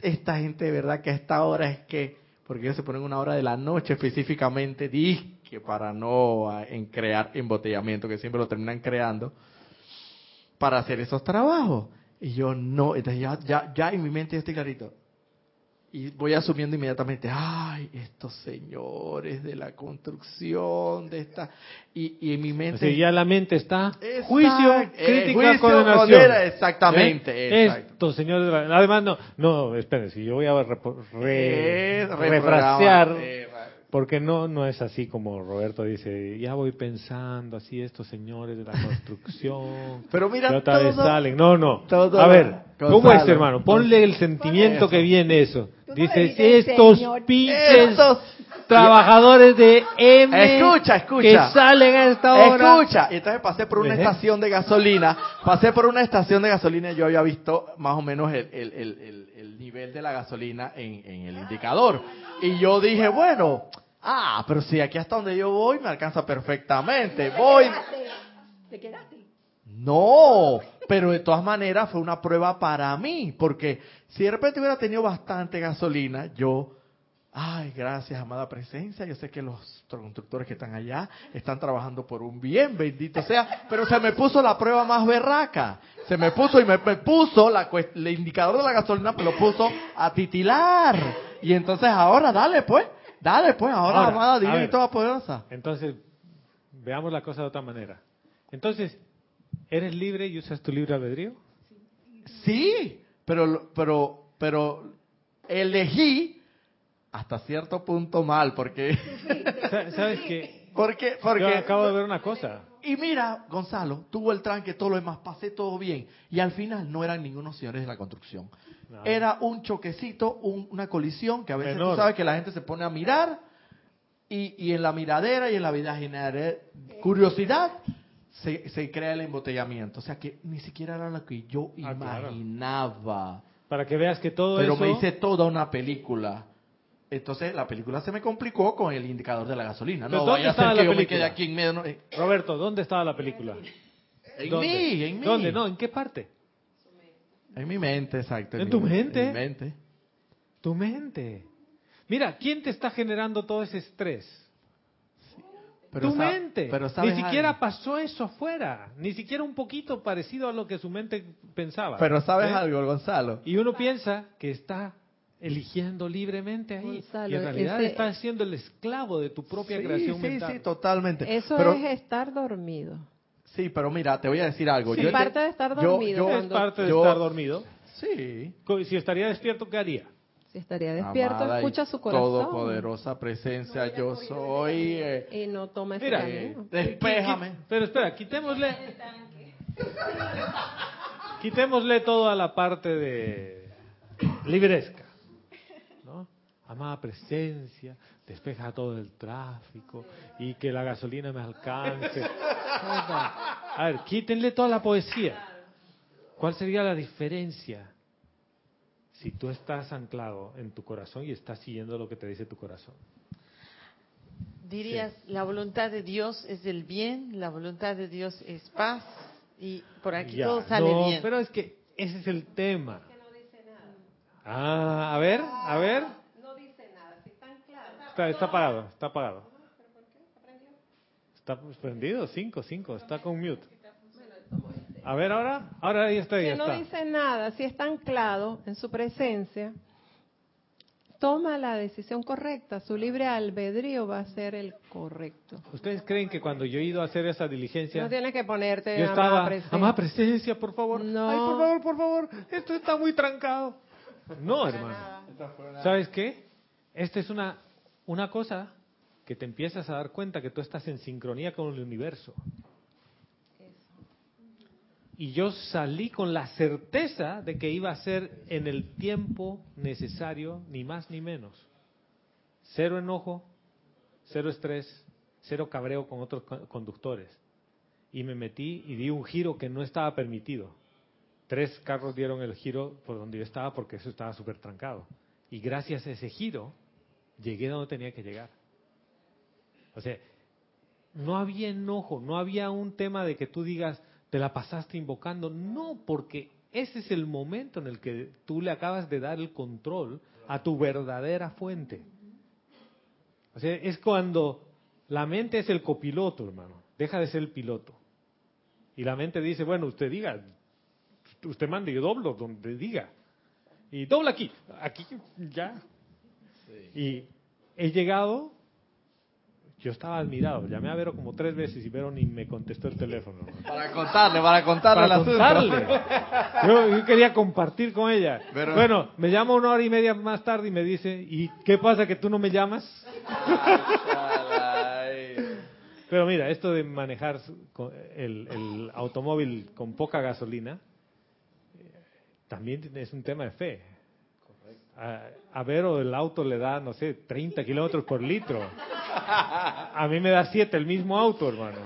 esta gente de verdad que a esta hora es que, porque ellos se ponen una hora de la noche específicamente, que para no ah, en crear embotellamiento, que siempre lo terminan creando, para hacer esos trabajos. Y yo no, entonces ya, ya, ya en mi mente yo estoy clarito. Y voy asumiendo inmediatamente, ay, estos señores de la construcción, de esta... Y, y en mi mente... Ya la mente está. Juicio, eh, crítica, juicio, condenación. condena, exactamente, ¿Eh? exacto. Esto, señores, de la- además no, no, espérense, yo voy a re- Eh, refrasear, eh, porque no, no es así como Roberto dice, ya voy pensando así estos señores de la construcción, <laughs> Pero mira, vez todo- no, no, todo- a ver, ¿cómo es hermano? Ponle el sentimiento que viene eso, Tú no dices, dices, estos pinches Estos- trabajadores de M Escucha, escucha. que salen a esta hora. Escucha, y entonces pasé por una estación de gasolina, pasé por una estación de gasolina y yo había visto más o menos el, el- el- el- el nivel de la gasolina en, en el indicador. Y yo dije, bueno, ah, pero si aquí hasta donde yo voy me alcanza perfectamente. Voy. ¿Te quedaste? No, pero de todas maneras fue una prueba para mí, porque si de repente hubiera tenido bastante gasolina, yo, ay, gracias, amada presencia, yo sé que los constructores que están allá están trabajando por un bien, bendito sea, pero se me puso la prueba más berraca, se me puso y me, me puso la, el indicador de la gasolina, me lo puso a titilar, y entonces ahora, dale pues, dale pues, ahora, Ahora, amada divina y ver. todopoderosa. Entonces, veamos la cosa de otra manera. Entonces, ¿eres libre y usas tu libre albedrío? Sí, pero, lo- pero, pero elegí hasta cierto punto mal, porque, <laughs> Sa- ¿Sabes qué? porque, Yo porque, acabo de ver una cosa. y mira, Gonzalo, tuvo el tranque, todo lo demás, pasé todo bien, y al final no eran ningunos señores de la construcción. No. Era un choquecito, un- una colisión que a veces Menor. tú sabes que la gente se pone a mirar y, y en la miradera y en la vida general curiosidad se, se crea el embotellamiento. O sea que ni siquiera era lo que yo Ah, claro. imaginaba. Para que veas que todo Pero eso... me hice toda una película. Entonces la película se me complicó con el indicador de la gasolina. ¿Pero No dónde vaya a ser estaba que la yo me película? quede aquí en medio. no, eh, Roberto, ¿dónde estaba la película? En ¿Dónde? mí, en mí. ¿Dónde? No, ¿en qué parte? En mi mente, exacto. ¿En mi tu mente, mente? En mi mente. Tu mente. Mira, ¿quién te está generando todo ese estrés? Pero tu mente. Pero Ni ¿sabes siquiera algo? pasó eso afuera. Ni siquiera un poquito parecido a lo que su mente pensaba. Pero ¿sabes ¿Eh? algo, Gonzalo? Y uno piensa que está eligiendo libremente ahí. Gonzalo, y en realidad ese- estás siendo el esclavo de tu propia sí, creación sí, mental. sí, totalmente. Eso pero, es estar dormido. Sí, pero mira, te voy a decir algo. Sí, Yo te- parte de estar yo- dormido, yo- es cuando- parte de yo- estar dormido. Sí. Si estaría despierto, ¿qué haría? Si estaría despierto, Amada escucha su corazón. Todopoderosa presencia, yo soy. eh, Y no toma ese Mira, camino. despéjame. Pero espera, quitémosle. Quitémosle toda la parte de libresca. ¿no? Amada presencia, despeja todo el tráfico y que la gasolina me alcance. A ver, quítenle toda la poesía. ¿Cuál sería la diferencia si tú estás anclado en tu corazón y estás siguiendo lo que te dice tu corazón? Dirías, la voluntad de Dios es el bien, la voluntad de Dios es paz, y por aquí Ya, todo sale no, bien. Pero es que ese es el tema. Ah, a ver, a ver. No dice nada, si están claros. Está, está apagado, está apagado. Está prendido, cinco, cinco, está con mute. A ver ahora, ahora ya está, ya Que no está. dice nada, si está anclado en su presencia, toma la decisión correcta. Su libre albedrío va a ser el correcto. ¿Ustedes creen que cuando yo he ido a hacer esa diligencia, No tienes que ponerte yo amada estaba, presencia. amada presencia, por favor, No. ay, por favor, por favor, esto está muy trancado. No, hermano. ¿Sabes qué? Esta es una, una cosa que te empiezas a dar cuenta que tú estás en sincronía con el universo. Y yo salí con la certeza de que iba a ser en el tiempo necesario, ni más ni menos. Cero enojo, cero estrés, cero cabreo con otros co- conductores. Y me metí y di un giro que no estaba permitido. Tres carros dieron el giro por donde yo estaba porque eso estaba súper trancado. Y gracias a ese giro, llegué donde tenía que llegar. O sea, no había enojo, no había un tema de que tú digas, te la pasaste invocando. No, porque ese es el momento en el que tú le acabas de dar el control a tu verdadera fuente. O sea, es cuando la mente es el copiloto, hermano. Deja de ser el piloto. Y la mente dice, bueno, usted diga, usted mande, yo doblo donde diga. Y dobla aquí, aquí, ya. Y he llegado, yo estaba admirado, llamé a Vero como tres veces y Vero ni me contestó el teléfono. Para contarle, para contarle Para el contarle. Yo, yo quería compartir con ella. Pero- Bueno, me llama una hora y media más tarde y me dice, ¿y qué pasa que tú no me llamas? <laughs> Pero mira, esto de manejar el, el automóvil con poca gasolina eh, también es un tema de fe. A, a Vero el auto le da, no sé, 30 kilómetros por litro. A mí me da 7 el mismo auto, hermano.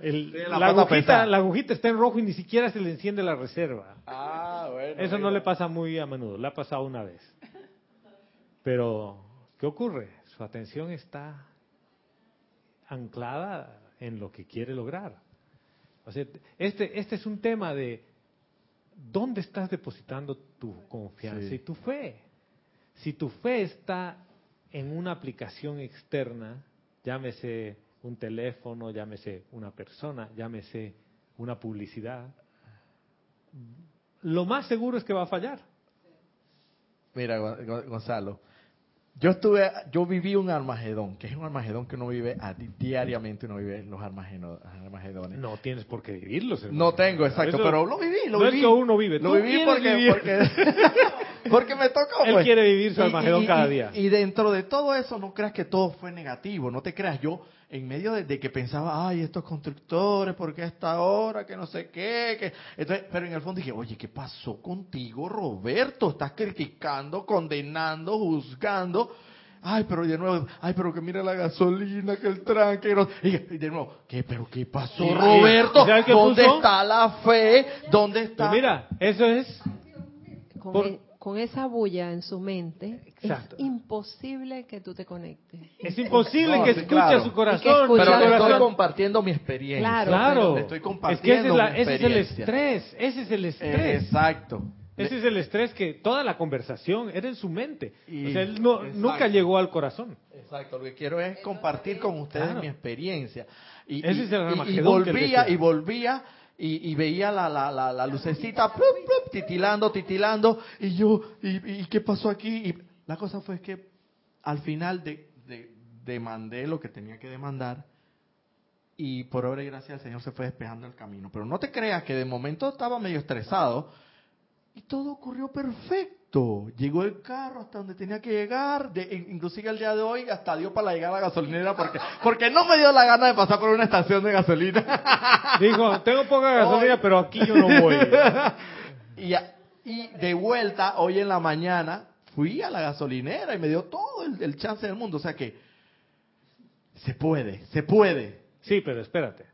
El- Sí, la agujita, la agujita está en rojo y ni siquiera se le enciende la reserva. Ah, bueno. Eso no le pasa muy a menudo, le ha pasado una vez. Pero, ¿qué ocurre? Su atención está anclada en lo que quiere lograr. O sea, este, este es un tema de dónde estás depositando tu confianza Sí. y tu fe. Si tu fe está en una aplicación externa, llámese un teléfono, llámese una persona, llámese una publicidad, lo más seguro es que va a fallar. Mira, Gon- Gon- Gonzalo, yo estuve, yo viví un Armagedón, que es un Armagedón que uno vive a di- diariamente, uno vive los Armagedones. No tienes por qué vivirlos. hermano. No tengo, exacto, Eso- pero lo viví, lo no viví. es que uno vive, Lo viví porque, <laughs> porque me tocó. Él pues. quiere vivir su y- cada día. Y dentro de todo eso, no creas que todo fue negativo, no te creas. Yo, en medio de, de que pensaba, ay, estos constructores, ¿por qué a esta hora? Que no sé qué. Que... Entonces, pero en el fondo dije, oye, ¿qué pasó contigo, Roberto? Estás criticando, condenando, juzgando. Ay, pero de nuevo, ay, pero que mira la gasolina, que el tranque. que no- Y y de nuevo, ¿qué, pero qué pasó, Roberto? ¿sabes qué ¿Dónde puso? está la fe? ¿Dónde está? Pero mira, eso es Por- con esa bulla en su mente, Exacto. es imposible que tú te conectes. Es imposible No, que sí, escuche claro. su corazón. pero su le estoy corazón- compartiendo mi experiencia. Claro, Claro. Le estoy es que ese compartiendo es, la- mi ese es el estrés. Ese es el estrés. Exacto. Ese es el estrés que toda la conversación era en su mente. Y- o sea, él no- nunca llegó al corazón. Exacto, lo que quiero es compartir con ustedes Claro. mi experiencia. Y, Ese y- es el y- volvía y volvía y, y veía la, la, la, lucecita titilando, titilando y yo, y, y qué pasó aquí? Y la cosa fue que al final de, de- demandé lo que tenía que demandar y por obra y gracia el Señor se fue despejando el camino. Pero no te creas que de momento estaba medio estresado y todo ocurrió perfecto. Llegó el carro hasta donde tenía que llegar. De, in- inclusive el día de hoy hasta dio para llegar a la gasolinera porque, porque no me dio la gana de pasar por una estación de gasolina. <laughs> Dijo, tengo poca gasolina, Hoy- pero aquí yo no voy. <laughs> y, y de vuelta, hoy en la mañana, fui a la gasolinera y me dio todo el, el chance del mundo. O sea que se puede, se puede. Sí, pero espérate.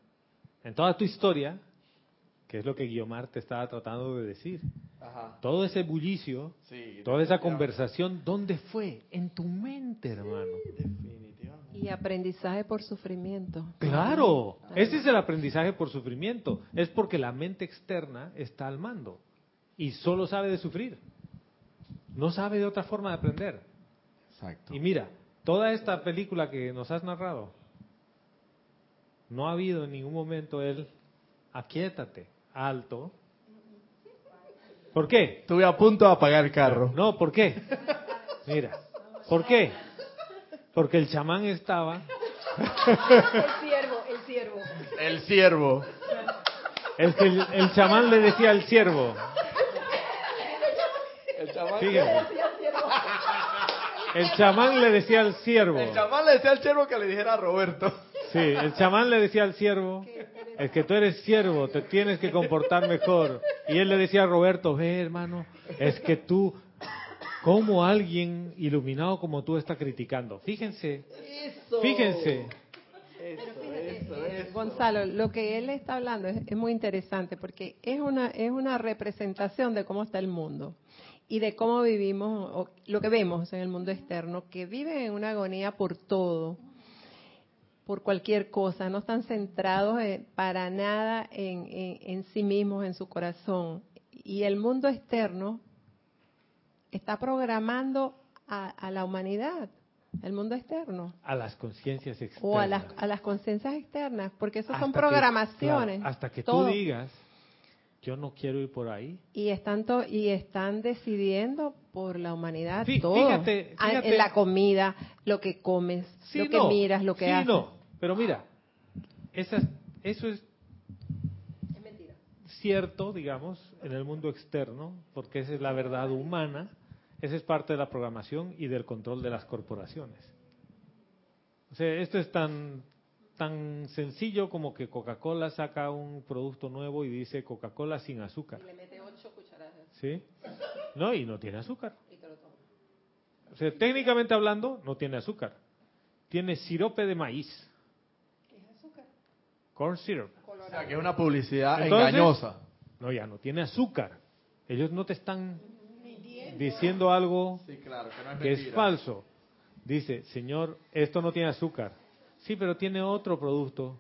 En toda tu historia, que es lo que Guiomar te estaba tratando de decir, todo ese bullicio, Sí, toda esa conversación, ¿dónde fue? En tu mente, hermano. Y aprendizaje por sufrimiento. Claro, ese es el aprendizaje por sufrimiento. Es porque la mente externa está al mando y solo sabe de sufrir. No sabe de otra forma de aprender. Exacto. Y mira, toda esta película que nos has narrado, no ha habido en ningún momento el aquietate, alto. ¿Por qué? Estuve a punto de apagar el carro. No, ¿por qué? Mira, ¿por qué? Porque el chamán estaba, El siervo, el siervo. El siervo. es que el, el chamán le decía al siervo, El chamán, fíjense, el chamán le decía al siervo, el chamán le decía al siervo que le dijera a Roberto. sí, el chamán le decía al siervo, es que tú eres siervo, te tienes que comportar mejor. Y él le decía a Roberto, ve hermano, es que tú, como alguien iluminado como tú está criticando. Fíjense, fíjense. Gonzalo, lo que él está hablando es, es muy interesante porque es una, es una representación de cómo está el mundo y de cómo vivimos, o lo que vemos en el mundo externo, que viven en una agonía por todo, por cualquier cosa, no están centrados eh, para nada en, en- en sí mismos, en su corazón. Y el mundo externo está programando a, a la humanidad, el mundo externo A las conciencias externas. o a las, a las conciencias externas, porque eso son que- programaciones. claro, hasta que todo. tú digas, yo no quiero ir por ahí. Y están, to- y están decidiendo por la humanidad todo. fíjate, Ah, fíjate. En la comida, lo que comes, Sí, lo que no. miras, lo que sí, haces. no. Pero mira, esas, eso es cierto, digamos, en el mundo externo, porque esa es la verdad humana, esa es parte de la programación y del control de las corporaciones. O sea, esto es tan tan sencillo como que Coca-Cola saca un producto nuevo y dice Coca-Cola sin azúcar. ¿Sí? No, y no tiene azúcar. O sea, técnicamente hablando, no tiene azúcar. Tiene sirope de maíz. Corn syrup. O sea, que es una publicidad Entonces- engañosa. No, ya no tiene azúcar. Ellos no te están diciendo algo Sí, claro, que no es que es mentira. falso. Dice, Señor, esto no tiene azúcar. Sí, pero tiene otro producto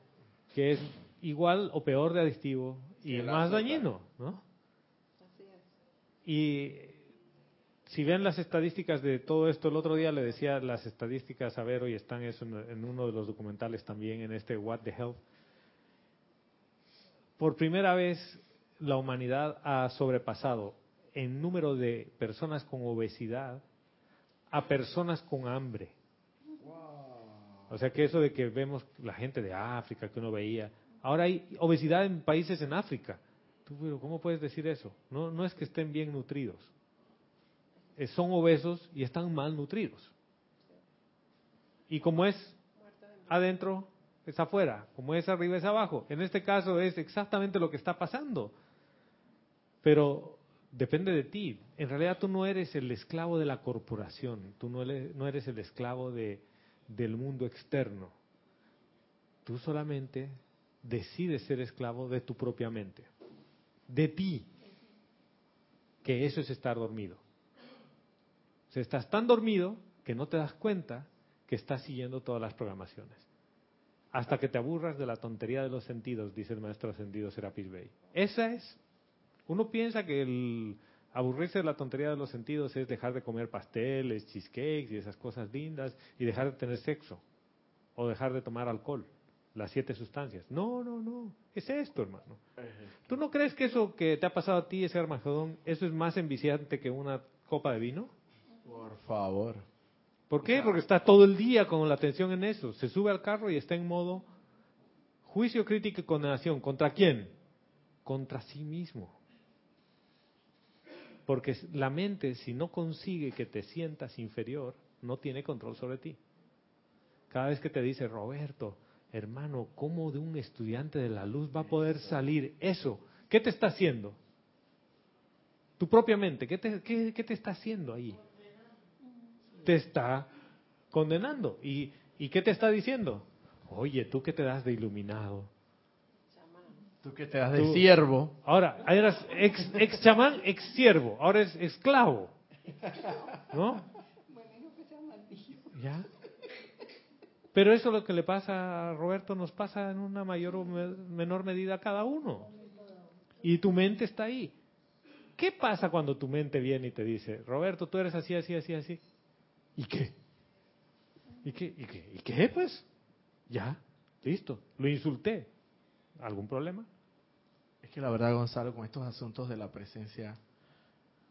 que es igual o peor de adictivo y más azúcar. dañino, ¿no? Y si ven las estadísticas de todo esto, el otro día le decía las estadísticas a Vero y están eso en, en uno de los documentales también, en este What the Health. Por primera vez la humanidad ha sobrepasado en número de personas con obesidad a personas con hambre. O sea que eso de que vemos la gente de África que uno veía, ahora hay obesidad en países en África. Tú, pero ¿cómo puedes decir eso? No, no es que estén bien nutridos. Eh, Son obesos y están mal nutridos. Y como es adentro, es afuera. Como es arriba, es abajo. En este caso es exactamente lo que está pasando. Pero depende de ti. En realidad tú no eres el esclavo de la corporación. Tú no eres, no eres el esclavo de, del mundo externo. Tú solamente decides ser esclavo de tu propia mente. De ti. Que eso es estar dormido. O sea, estás tan dormido que no te das cuenta que estás siguiendo todas las programaciones. Hasta que te aburras de la tontería de los sentidos, dice el maestro ascendido Serapis Bey. Esa es. Uno piensa que el aburrirse de la tontería de los sentidos es dejar de comer pasteles, cheesecakes y esas cosas lindas y dejar de tener sexo o dejar de tomar alcohol, las siete sustancias. No, no, no. Es esto, hermano. ¿Tú no crees que eso que te ha pasado a ti, ese Armagedón, eso es más enviciante que una copa de vino? Por favor. ¿Por qué? Porque está todo el día con la atención en eso. Se sube al carro y está en modo juicio, crítica y condenación. ¿Contra quién? Contra sí mismo. Porque la mente, si no consigue que te sientas inferior, no tiene control sobre ti. Cada vez que te dice, Roberto, hermano, ¿cómo de un estudiante de la luz va a poder salir eso? ¿Qué te está haciendo? Tu propia mente, ¿qué te, qué, qué te está haciendo ahí? Te está condenando. ¿Y, ¿Y qué te está diciendo? Oye, tú que te das de iluminado. Tú que te das de Tú- siervo. Ahora, eras ex, ex chamán, ex siervo, ahora es esclavo. ¿No? ¿Ya? Pero eso lo que le pasa a Roberto nos pasa en una mayor o me- menor medida a cada uno. Y tu mente está ahí. ¿Qué pasa cuando tu mente viene y te dice, Roberto, tú eres así, así, así, así? ¿Y qué? ¿Y qué? ¿Y qué? ¿Y qué? Pues ya, listo, lo insulté. ¿Algún problema? Es que la verdad, Gonzalo, con estos asuntos de la presencia,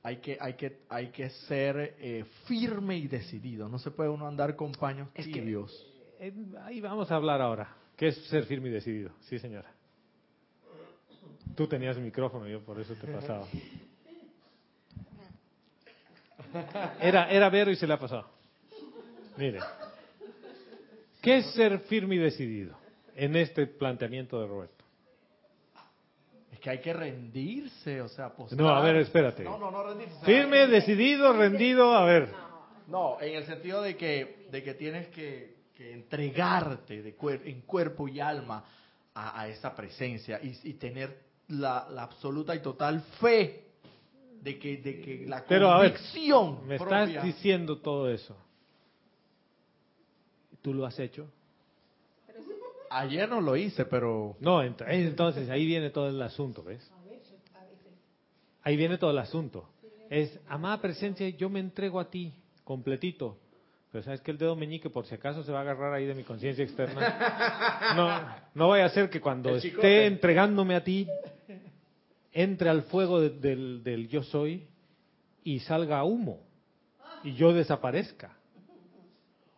hay que, hay que, hay que ser eh, firme y decidido. No se puede uno andar con paños Es que- tibios. Eh, ahí vamos a hablar ahora. ¿Qué es ser firme y decidido? Sí, señora. Tú tenías el micrófono, yo por eso te pasaba. <laughs> Era, era Vero y se le ha pasado. Mire, ¿qué es ser firme y decidido en este planteamiento de Roberto? Es que hay que rendirse, o sea. No, a ver, espérate. No, no, no rendirse. Firme, decidido, rendido, a ver. No, en el sentido de que, de que tienes que, que entregarte de cuer- en cuerpo y alma a, a esa presencia y, y tener la, la absoluta y total fe de que, de que la Pero a ver, me estás diciendo todo eso. ¿Tú lo has hecho? Ayer no lo hice, pero No, ent- entonces ahí viene todo el asunto, ¿ves? Ahí viene todo el asunto. Es, amada presencia, yo me entrego a ti, completito. Pero sabes que el dedo meñique, por si acaso, se va a agarrar ahí de mi conciencia externa. No, no vaya a ser que cuando esté entregándome a ti, entre al fuego de- del, del yo soy y salga humo y yo desaparezca.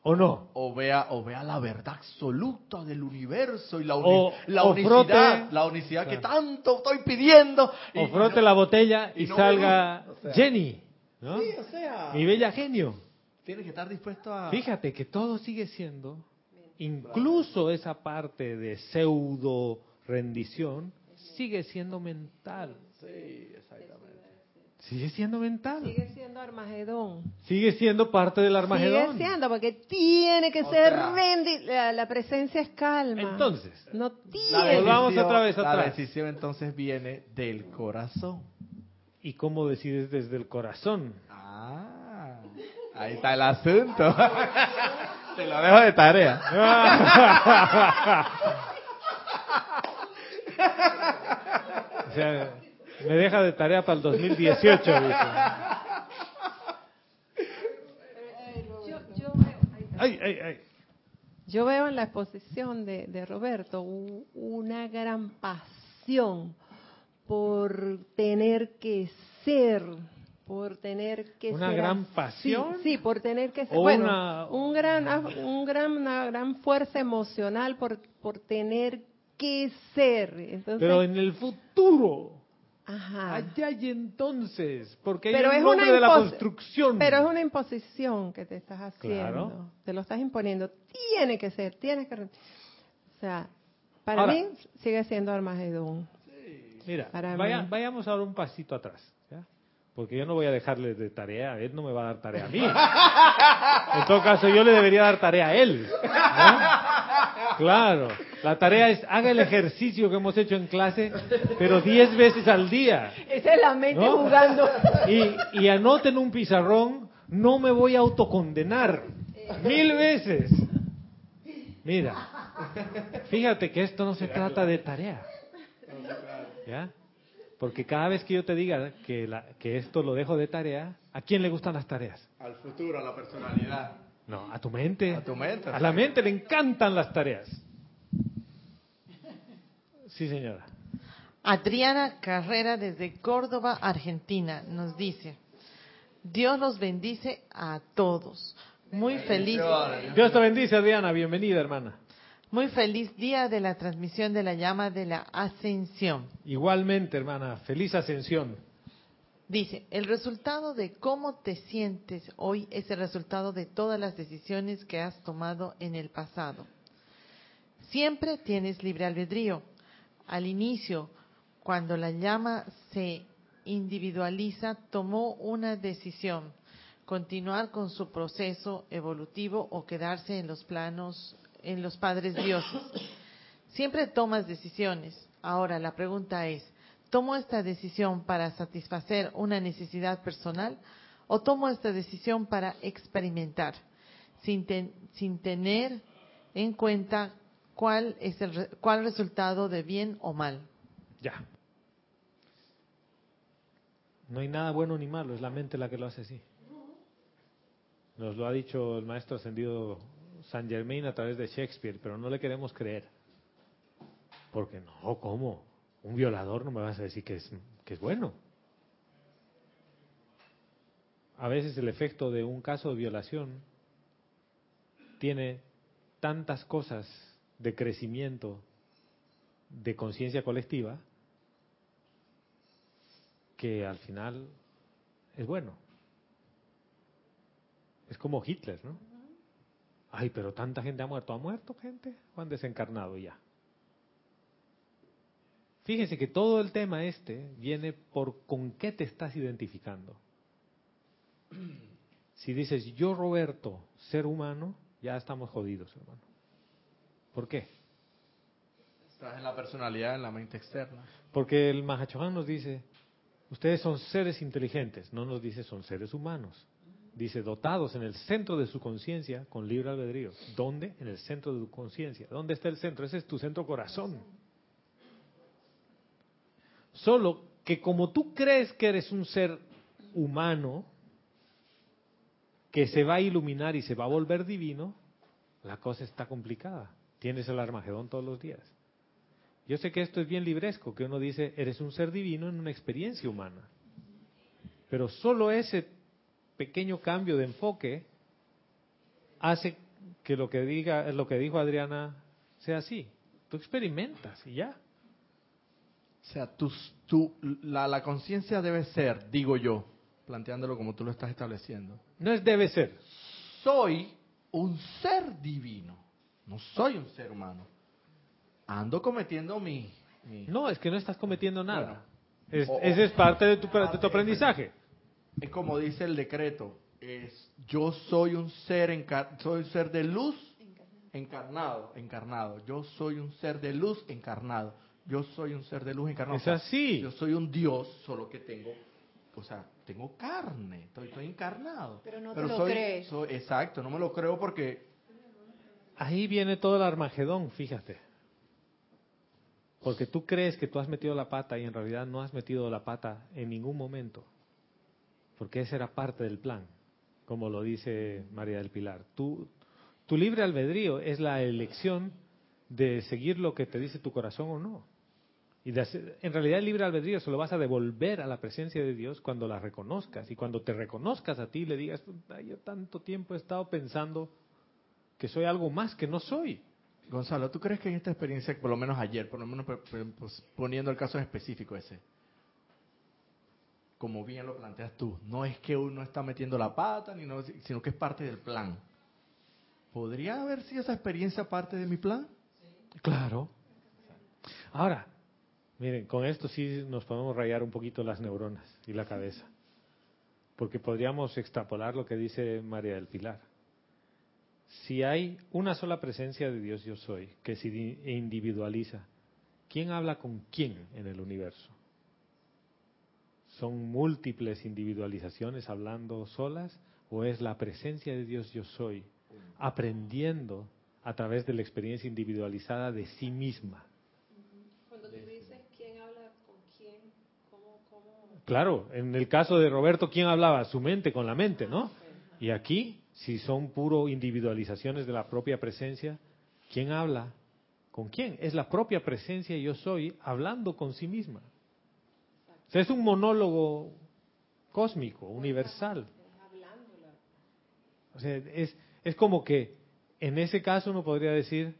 ¿O no? o vea o vea la verdad absoluta del universo y la, uni- O- la o unicidad, frote- la unicidad que Claro. tanto estoy pidiendo. y- O y frote no- la botella y, y no me salga o sea. Jenny, ¿no? Sí, o sea, Mi bella genio. tienes que estar dispuesto a Fíjate que todo sigue siendo, incluso esa parte de pseudo rendición, sigue siendo mental. Sí, exactamente. Sigue siendo mental. Sigue siendo Armagedón. Sigue siendo parte del Armagedón. Sigue siendo, porque tiene que O ser sea- rendi- la, la presencia es calma. Entonces, no tiene. Volvamos decisión- otra vez La decisión entonces viene del corazón. ¿y cómo decides desde el corazón? Ah, ahí está el asunto. <laughs> Te lo dejo de tarea. <laughs> O sea, me deja de tarea para el 2018, dice. Yo, yo veo, Ay, ay, ay. yo veo en la exposición de, de Roberto una gran pasión por tener que ser, por tener que ¿Una ser gran pasión? Sí, por tener que ser. ¿O bueno, una- un gran, un gran, una gran fuerza emocional por, por tener que ser. Entonces, Pero en el futuro, ajá. allá y entonces, porque hay Pero un es una de la construcción. Pero es una imposición que te estás haciendo. Claro. Te lo estás imponiendo. Tiene que ser, tienes que. O sea, para Ahora- mí sigue siendo Armagedón. Mira, Para vaya- mí. vayamos ahora un pasito atrás. ¿ya? Porque yo no voy a dejarle de tarea, él no me va a dar tarea a mí. <laughs> En todo caso, yo le debería dar tarea a él. ¿no? Claro, la tarea es haga el ejercicio que hemos hecho en clase, pero 10 veces al día. Esa es la mente ¿no? jugando. Y, y anoten un pizarrón, no me voy a autocondenar. Mil veces. Mira, fíjate que esto no se trata de tarea. ¿Ya? Porque cada vez que yo te diga que, la- que esto lo dejo de tarea, ¿a quién le gustan las tareas? Al futuro, a la personalidad. No, a tu mente. A tu mente. A la mente le encantan las tareas. Sí, señora. Adriana Carrera desde Córdoba, Argentina, nos dice, Dios los bendice a todos. Muy feliz, Dios te bendice, Adriana. Bienvenida, hermana. muy feliz día de la transmisión de la llama de la ascensión. Igualmente, hermana. Feliz ascensión. Dice, el resultado de cómo te sientes hoy es el resultado de todas las decisiones que has tomado en el pasado. Siempre tienes libre albedrío. Al inicio, cuando la llama se individualiza, tomó una decisión, continuar con su proceso evolutivo o quedarse en los planos, en los padres dioses. Siempre tomas decisiones. Ahora la pregunta es, ¿tomo esta decisión para satisfacer una necesidad personal o tomo esta decisión para experimentar, sin, sin tener en cuenta cuál es el cuál resultado de bien o mal? Ya. No hay nada bueno ni malo, es la mente la que lo hace así. Nos lo ha dicho el maestro ascendido San Germain a través de Shakespeare, pero no le queremos creer. Porque no, ¿cómo? Un violador no me vas a decir que es, que es bueno. A veces el efecto de un caso de violación tiene tantas cosas de crecimiento de conciencia colectiva que al final es bueno. Es como Hitler, ¿no? Ay, pero tanta gente ha muerto. ¿Ha muerto gente? ¿O han desencarnado ya? Fíjense que todo el tema este viene por con qué te estás identificando. Si dices yo Roberto, ser humano, ya estamos jodidos, hermano. ¿Por qué? Estás en la personalidad, en la mente externa. Porque el Mahachohan nos dice, ustedes son seres inteligentes, no nos dice son seres humanos. Dice, dotados en el centro de su conciencia con libre albedrío. ¿Dónde? En el centro de tu conciencia. ¿Dónde está el centro? Ese es tu centro corazón. Solo que como tú crees que eres un ser humano, que se va a iluminar y se va a volver divino, la cosa está complicada. Tienes el Armagedón todos los días. Yo sé que esto es bien libresco, que uno dice, eres un ser divino en una experiencia humana. Pero solo ese pequeño cambio de enfoque hace que lo que diga, lo que dijo Adriana sea así. Tú experimentas y ya. O sea, tu, tu- la, la conciencia debe ser, digo yo, planteándolo como tú lo estás estableciendo. No es debe ser. Soy un ser divino, no soy un ser humano. Ando cometiendo mi... mi- No, es que no estás cometiendo nada. Bueno. Es- O- ese es parte de tu, de tu aprendizaje. Es como dice el decreto, es yo soy un ser encar- soy un ser de luz encarnado, encarnado. Yo soy un ser de luz encarnado. Yo soy un ser de luz encarnado. Es O sea, así. Yo soy un Dios, solo que tengo, o sea, tengo carne, estoy, estoy encarnado. Pero no te lo soy- crees. soy- exacto, no me lo creo porque Ahí viene todo el Armagedón, fíjate. Porque tú crees que tú has metido la pata y en realidad no has metido la pata en ningún momento. Porque esa era parte del plan, como lo dice María del Pilar. Tu libre albedrío es la elección de seguir lo que te dice tu corazón o no. Y de hacer- en realidad el libre albedrío se lo vas a devolver a la presencia de Dios cuando la reconozcas. Y cuando te reconozcas a ti le digas, "Ay, yo tanto tiempo he estado pensando que soy algo más que no soy. Gonzalo, ¿tú crees que en esta experiencia, por lo menos ayer, por lo menos pues, poniendo el caso específico ese, como bien lo planteas tú, no es que uno está metiendo la pata, ni no, sino que es parte del plan. ¿Podría haber sido esa experiencia parte de mi plan? Claro. Ahora, miren, con esto sí nos podemos rayar un poquito las neuronas y la cabeza. Porque podríamos extrapolar lo que dice María del Pilar. Si hay una sola presencia de Dios yo soy, que se di- individualiza, ¿quién habla con quién en el universo? ¿Son múltiples individualizaciones hablando solas o es la presencia de Dios yo soy aprendiendo a través de la experiencia individualizada de sí misma? Cuando tú dices quién habla con quién, ¿cómo, cómo? Claro, en el caso de Roberto, ¿quién hablaba? Su mente con la mente, ¿no? Y aquí, si son puro individualizaciones de la propia presencia, ¿quién habla? ¿Con quién? Es la propia presencia yo soy hablando con sí misma. O sea, es un monólogo cósmico, universal. O sea, es, es como que en ese caso uno podría decir,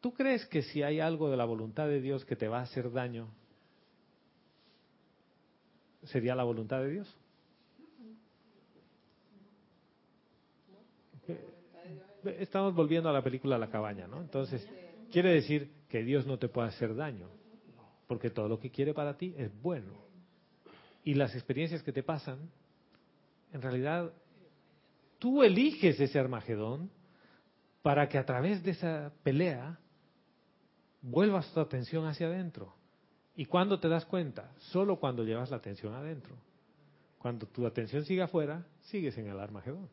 ¿tú crees que si hay algo de la voluntad de Dios que te va a hacer daño, sería la voluntad de Dios? Estamos volviendo a la película La cabaña, ¿no? Entonces, quiere decir que Dios no te puede hacer daño, porque todo lo que quiere para ti es bueno. Y las experiencias que te pasan, en realidad, tú eliges ese Armagedón para que a través de esa pelea vuelvas tu atención hacia adentro. ¿Y cuándo te das cuenta? Solo cuando llevas la atención adentro. Cuando tu atención sigue afuera, sigues en el Armagedón.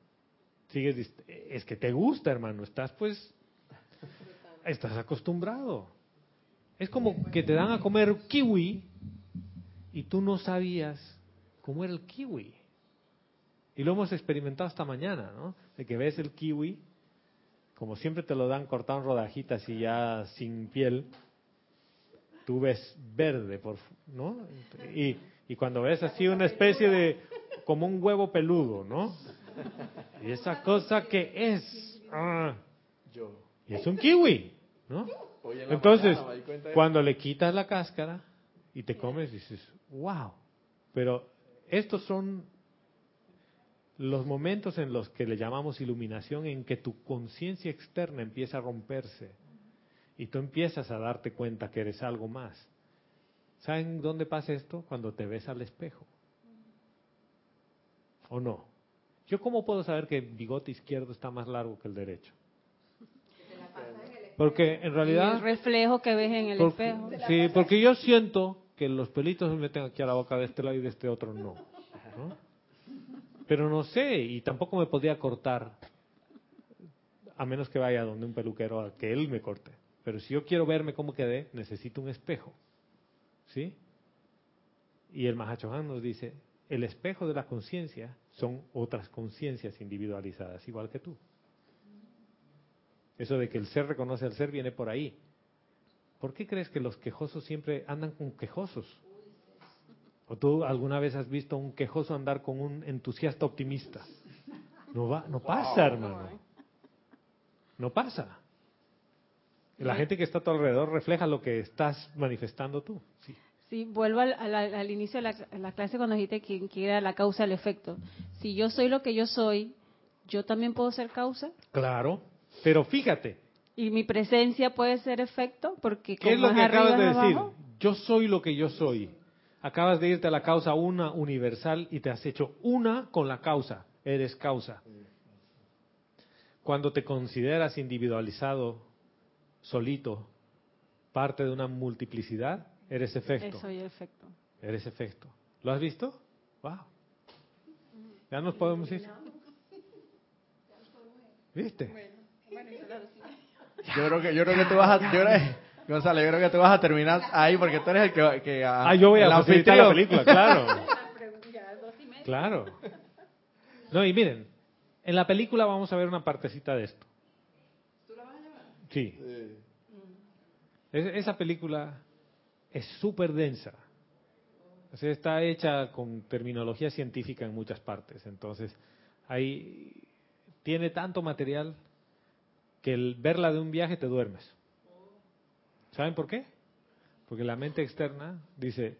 Sigues, es que te gusta, hermano, estás pues, estás acostumbrado. Es como que te dan a comer kiwi y tú no sabías cómo era el kiwi. Y lo hemos experimentado hasta mañana, ¿no? De que ves el kiwi, como siempre te lo dan cortado en rodajitas y ya sin piel, tú ves verde, por, ¿no? Y, y cuando ves así una especie de, como un huevo peludo, ¿no? <laughs> Y esa cosa que es, ah, Yo. y es un kiwi, ¿no? En Entonces, mañana cuando le quitas la cáscara y te comes, dices, wow. Pero estos son los momentos en los que le llamamos iluminación, en que tu conciencia externa empieza a romperse y tú empiezas a darte cuenta que eres algo más. ¿Saben dónde pasa esto? Cuando te ves al espejo. ¿O no? ¿Yo cómo puedo saber que el bigote izquierdo está más largo que el derecho? Porque en Y el realidad... reflejo que ves en el espejo. Sí, porque yo siento que los pelitos se meten aquí a la boca de este lado y de este otro no. ¿no? Pero no sé, y tampoco me podía cortar, a menos que vaya donde un peluquero a que él me corte. Pero si yo quiero verme cómo quedé, necesito un espejo. ¿Sí? Y el Mahachohan nos dice, el espejo de la conciencia son otras conciencias individualizadas, igual que tú. Eso de que el ser reconoce al ser viene por ahí. ¿Por qué crees que los quejosos siempre andan con quejosos? ¿O tú alguna vez has visto a un quejoso andar con un entusiasta optimista? No va, no pasa, hermano. No pasa. La gente que está a tu alrededor refleja lo que estás manifestando tú. Sí. Sí, vuelvo al, al- al inicio de la, la clase cuando dijiste que, que era la causa del efecto. Si yo soy lo que yo soy, yo también puedo ser causa Claro, pero fíjate, y mi presencia puede ser efecto porque ¿qué es lo que acabas de decir? abajo. Yo soy lo que yo soy. Acabas de irte a la causa una universal y te has hecho una con la causa. Eres causa. Cuando te consideras individualizado, solito, parte de una multiplicidad, eres efecto. Eso y efecto. Eres efecto. ¿Lo has visto? Wow. Ya nos podemos ir. ¿Viste? Yo creo que yo creo que tú vas a yo creo, Gonzalo, yo creo que tú vas a terminar ahí porque tú eres el que... que Ah, yo voy a facilitar la película, claro. <laughs> Claro. No, y miren, en la película vamos a ver una partecita de esto. ¿Tú la vas a llevar? Sí. Es- esa película es súper densa. O sea, está hecha con terminología científica en muchas partes. Entonces, ahí tiene tanto material que el verla de un viaje te duermes. ¿Saben por qué? Porque la mente externa dice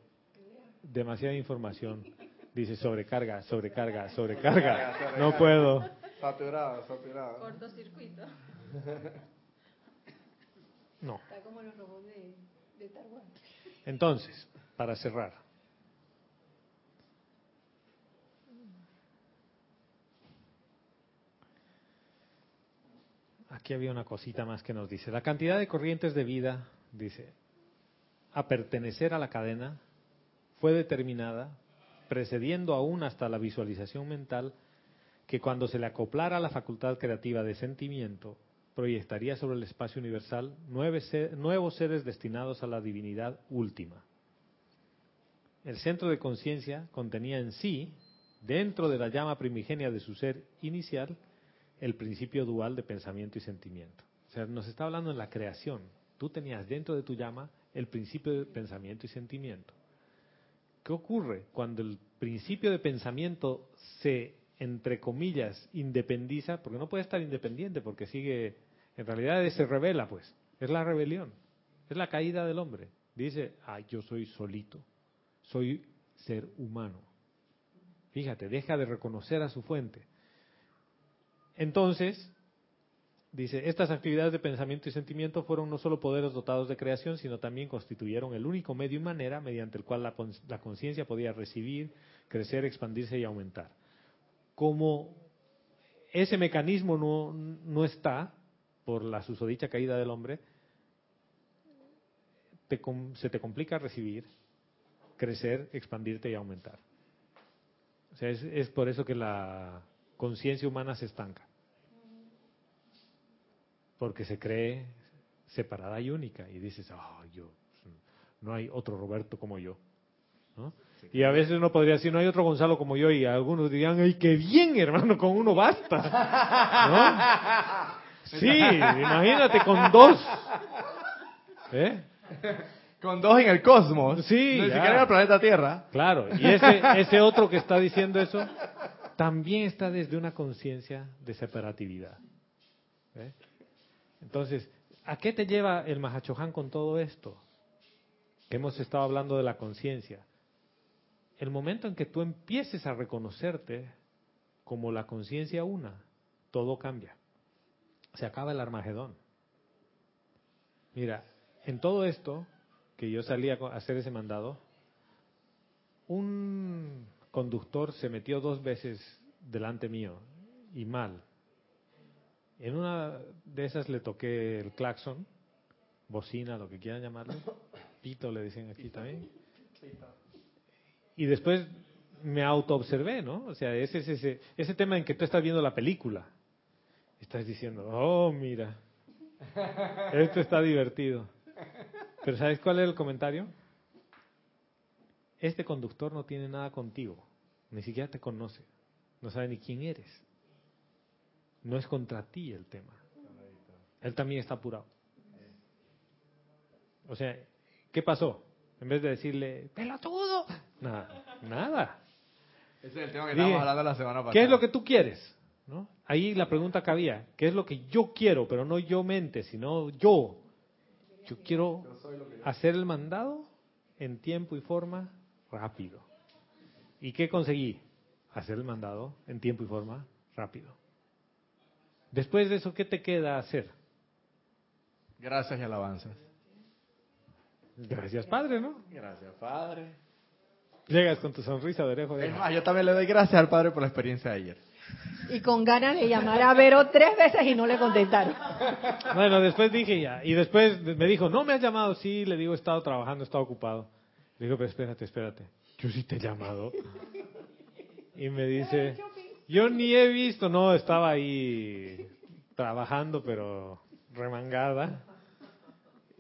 demasiada información, dice sobrecarga, sobrecarga, sobrecarga, no puedo. Saturado, saturado. Cortocircuito. <laughs> No. Está como los robots de, de Star Wars. Entonces, para cerrar. Aquí había una cosita más que nos dice. La cantidad de corrientes de vida, dice, a pertenecer a la cadena fue determinada, precediendo aún hasta la visualización mental, que cuando se le acoplara la facultad creativa de sentimiento, proyectaría sobre el espacio universal nueve nuevos seres destinados a la divinidad última. El centro de conciencia contenía en sí, dentro de la llama primigenia de su ser inicial, el principio dual de pensamiento y sentimiento. O sea, nos está hablando en la creación. Tú tenías dentro de tu llama el principio de pensamiento y sentimiento. ¿Qué ocurre cuando el principio de pensamiento se, entre comillas, independiza? Porque no puede estar independiente, porque sigue, en realidad se revela, pues. Es la rebelión, es la caída del hombre. Dice, ah, yo soy solito, soy ser humano. Fíjate, deja de reconocer a su fuente. Entonces, dice, estas actividades de pensamiento y sentimiento fueron no solo poderes dotados de creación, sino también constituyeron el único medio y manera mediante el cual la, la conciencia podía recibir, crecer, expandirse y aumentar. Como ese mecanismo no, no está, por la susodicha caída del hombre, te se te complica recibir, crecer, expandirte y aumentar. O sea, es, es por eso que la conciencia humana se estanca. Porque se cree separada y única. Y dices, "Ah, yo, no hay otro Roberto como yo. ¿no? Y a veces uno podría decir, no hay otro Gonzalo como yo. Y algunos dirían, ¡ay, qué bien, hermano! Con uno basta. ¿no? <laughs> Sí, imagínate con dos. ¿Eh? Con dos en el cosmos. Sí, Ni siquiera en el planeta Tierra. Claro, y ese, ese otro que está diciendo eso también está desde una conciencia de separatividad. ¿eh? Entonces, ¿a qué te lleva el Mahachohan con todo esto? Que hemos estado hablando de la conciencia. El momento en que tú empieces a reconocerte como la conciencia una, todo cambia. Se acaba el Armagedón. Mira, en todo esto que yo salí a hacer ese mandado, un conductor se metió dos veces delante mío y mal. En una de esas le toqué el claxon, bocina, lo que quieran llamarlo, pito le dicen aquí también. Y después me autoobservé, ¿no? O sea, ese, ese, ese, ese tema en que tú estás viendo la película. Estás diciendo, oh, mira, esto está divertido. Pero ¿sabes cuál es el comentario? Este conductor no tiene nada contigo, ni siquiera te conoce, no sabe ni quién eres. No es contra ti el tema. Él también está apurado. O sea, ¿qué pasó? En vez de decirle, pelotudo, nada, nada. Ese es el tema que estábamos hablando la semana pasada. ¿Qué es lo que tú quieres? ¿No? Ahí la pregunta cabía, ¿qué es lo que yo quiero? Pero no yo mente, sino yo. Yo quiero hacer el mandado en tiempo y forma rápido. ¿Y qué conseguí? Hacer el mandado en tiempo y forma rápido. Después de eso, ¿qué te queda hacer? Gracias y alabanzas. Gracias, Padre, ¿no? Gracias, Padre. Llegas con tu sonrisa de Es más, yo también le doy gracias al Padre por la experiencia de ayer. Y con ganas de llamar a Vero tres veces y no le contestaron. Bueno, después dije ya. Y después me dijo, no me has llamado. Sí, le digo, he estado trabajando, he estado ocupado. Le digo, pero espérate, espérate. Yo sí te he llamado. Y me dice, yo ni he visto. No, estaba ahí trabajando, pero remangada.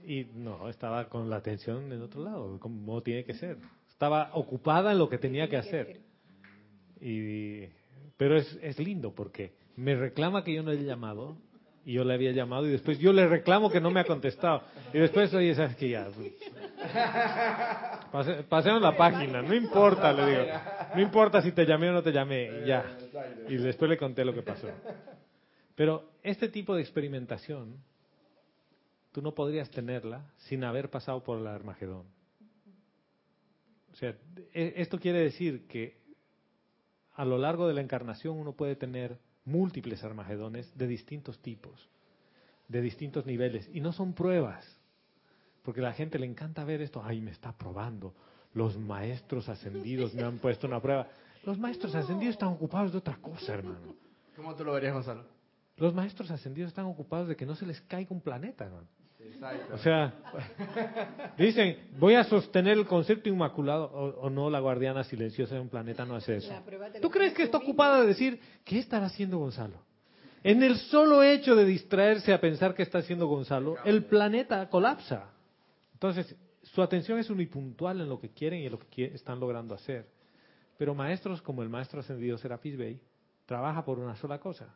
Y no, estaba con la atención en otro lado, como tiene que ser. Estaba ocupada en lo que tenía que hacer. Y, pero es, es lindo porque me reclama que yo no le he llamado y yo le había llamado y después yo le reclamo que no me ha contestado. Y después, oye, ¿sabes qué? Ya, pase- pasemos la página, no importa, le digo. No importa si te llamé o no te llamé, ya. Y después le conté lo que pasó. Pero este tipo de experimentación, tú no podrías tenerla sin haber pasado por el Armagedón. O sea, e- esto quiere decir que a lo largo de la encarnación uno puede tener múltiples Armagedones de distintos tipos, de distintos niveles, y no son pruebas, porque a la gente le encanta ver esto, ay, me está probando, los maestros ascendidos me han <laughs> puesto una prueba. Los maestros ascendidos están ocupados de otra cosa, hermano. ¿Cómo tú lo verías, Gonzalo? Los maestros ascendidos están ocupados de que no se les caiga un planeta, hermano. Exacto. O sea, dicen, voy a sostener el concepto inmaculado, o, o no, la guardiana silenciosa de un planeta no hace eso. ¿Tú crees que está ocupada de decir, ¿qué estará haciendo Gonzalo? En el solo hecho de distraerse a pensar que está haciendo Gonzalo, el planeta colapsa. Entonces, su atención es unipuntual en lo que quieren y en lo que están logrando hacer. Pero maestros como el maestro ascendido Serapis Bey trabaja por una sola cosa,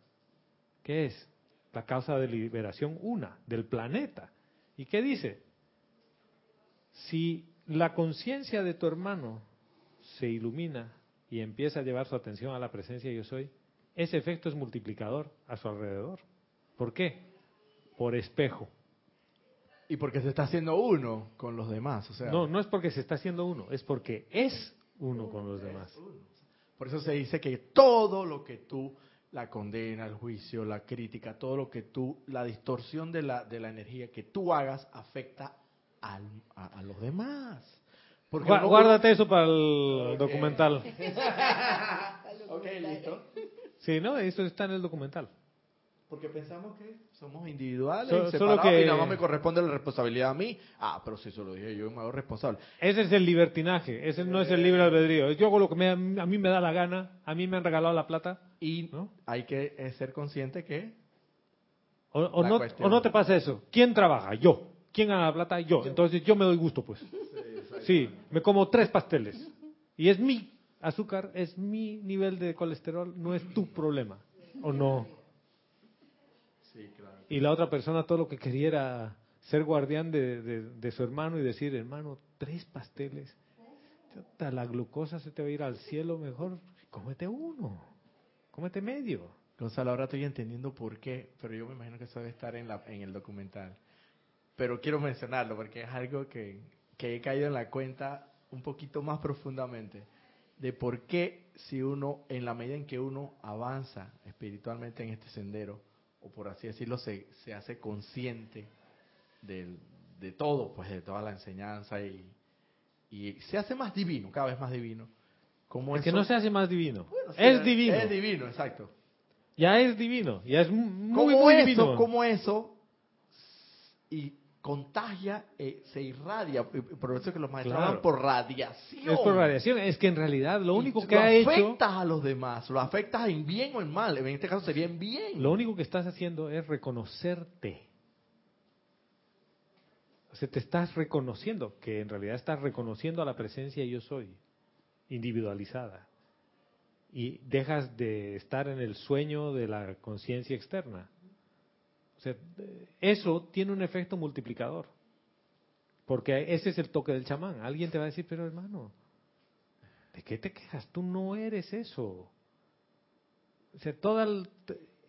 que es la causa de liberación una del planeta. ¿Y qué dice? Si la conciencia de tu hermano se ilumina y empieza a llevar su atención a la presencia yo soy, ese efecto es multiplicador a su alrededor. ¿Por qué? Por espejo. Y porque se está haciendo uno con los demás, o sea. No, no es porque se está haciendo uno, es porque es uno con los demás. Por eso se dice que todo lo que tú, la condena, el juicio, la crítica, todo lo que tú, la distorsión de la, de la energía que tú hagas afecta al- a, a los demás. Porque Gua- Guárdate eso para el documental. <laughs> Ok, listo. Sí, ¿no? Eso está en el documental. Porque pensamos que somos individuales, So- solo que- y nada más me corresponde la responsabilidad a mí. Ah, pero si eso lo dije yo, me hago responsable. Ese es el libertinaje, ese no es el libre albedrío. Yo hago lo que me- a mí me da la gana, a mí me han regalado la plata. Y ¿No? hay que ser consciente que O, o no, o no te pasa eso. ¿Quién trabaja? Yo. ¿Quién gana la plata? Yo. Entonces yo me doy gusto, pues. Sí, me como tres pasteles. Y es mi azúcar, es mi nivel de colesterol, no es tu problema. ¿O no? Y la otra persona todo lo que quería era ser guardián de, de- su hermano y decir, hermano, tres pasteles. La glucosa se te va a ir al cielo mejor. Cómete uno. Cómete medio. Gonzalo, ahora estoy entendiendo por qué, pero yo me imagino que eso debe estar en, la, en el documental. Pero quiero mencionarlo porque es algo que, que he caído en la cuenta un poquito más profundamente de por qué si uno, en la medida en que uno avanza espiritualmente en este sendero, o por así decirlo, se, se hace consciente del- de todo, pues de toda la enseñanza y, y se hace más divino, cada vez más divino. Como Es que no se hace más divino. Bueno, es divino. Es divino, exacto. Ya es divino, ya es muy, ¿Cómo muy eso, divino. cómo eso y contagia, eh, se irradia? y Por eso que los maestros Claro. hablan por radiación. Es por radiación, es que en realidad lo Y único que lo ha hecho, afectas a los demás, lo afectas en bien o en mal. En este caso sería en bien. lo único que estás haciendo es reconocerte. O sea, te estás reconociendo, que en realidad estás reconociendo a la presencia yo soy, individualizada. Y dejas de estar en el sueño de la conciencia externa. Eso tiene un efecto multiplicador. Porque ese es el toque del chamán. Alguien te va a decir, pero hermano, ¿de qué te quejas? Tú no eres eso. Toda el-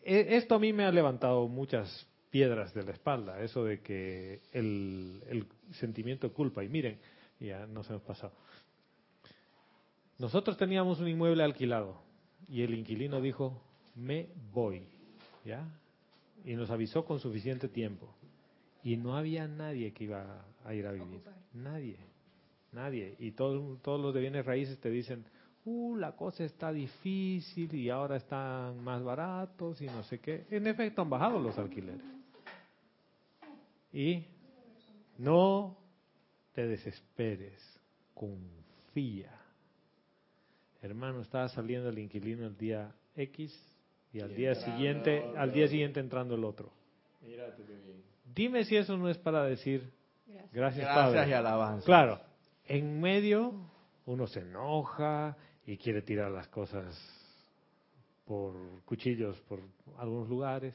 e- esto a mí me ha levantado muchas piedras de la espalda, eso de que el, el sentimiento de culpa. Y miren, ya nos hemos pasado. Nosotros teníamos un inmueble alquilado y el inquilino dijo, me voy, ¿ya? Y nos avisó con suficiente tiempo. Y no había nadie que iba a ir a vivir. Nadie. Nadie. Y todos todos los de bienes raíces te dicen, uh, la cosa está difícil y ahora están más baratos y no sé qué. En efecto, han bajado los alquileres. Y no te desesperes, confía. Hermano, estaba saliendo el inquilino el día X y al día siguiente, al día siguiente entrando el otro. Dime si eso no es para decir, Gracias. Gracias, Gracias Padre. y alabanza. Claro, en medio uno se enoja y quiere tirar las cosas por cuchillos por algunos lugares,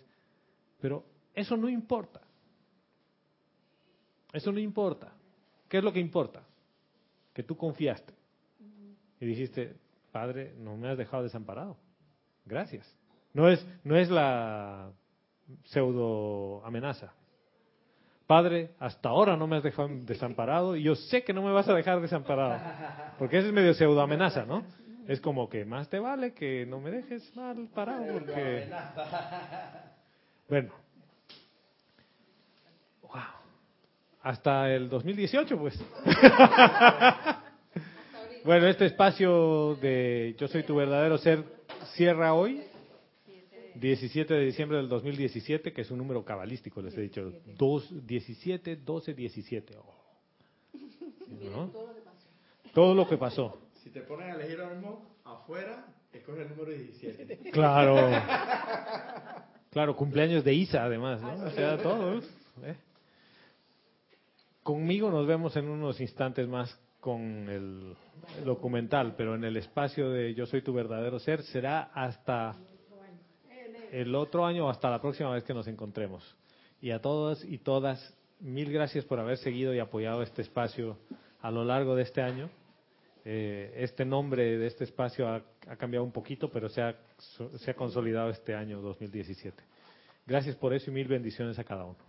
pero eso no importa. Eso no importa. ¿Qué es lo que importa? Que tú confiaste y dijiste, Padre, no me has dejado desamparado. Gracias. No es, no es la pseudo amenaza. Padre, hasta ahora no me has dejado desamparado y yo sé que no me vas a dejar desamparado. Porque ese es medio pseudo amenaza, ¿no? Es como que más te vale que no me dejes mal parado porque... Bueno. Wow. Hasta el 2018, pues. <laughs> Bueno, este espacio de Yo soy tu verdadero ser cierra hoy, 17 de diciembre del 2017, que es un número cabalístico, les he dicho. 2, 17, 12, 17. Oh. ¿No? Todo lo que pasó. Si te ponen a elegir ahora mismo afuera, escoge el número 17. Claro. <laughs> Claro, cumpleaños de Isa, además, ¿no? O sea, todos. ¿eh? Conmigo nos vemos en unos instantes más con el documental, pero en el espacio de Yo soy tu verdadero ser será hasta el otro año hasta la próxima vez que nos encontremos. Y a todos y todas, mil gracias por haber seguido y apoyado este espacio a lo largo de este año. Eh, este nombre de este espacio ha, ha cambiado un poquito, pero se ha, se ha consolidado este año 2017. Gracias por eso y mil bendiciones a cada uno.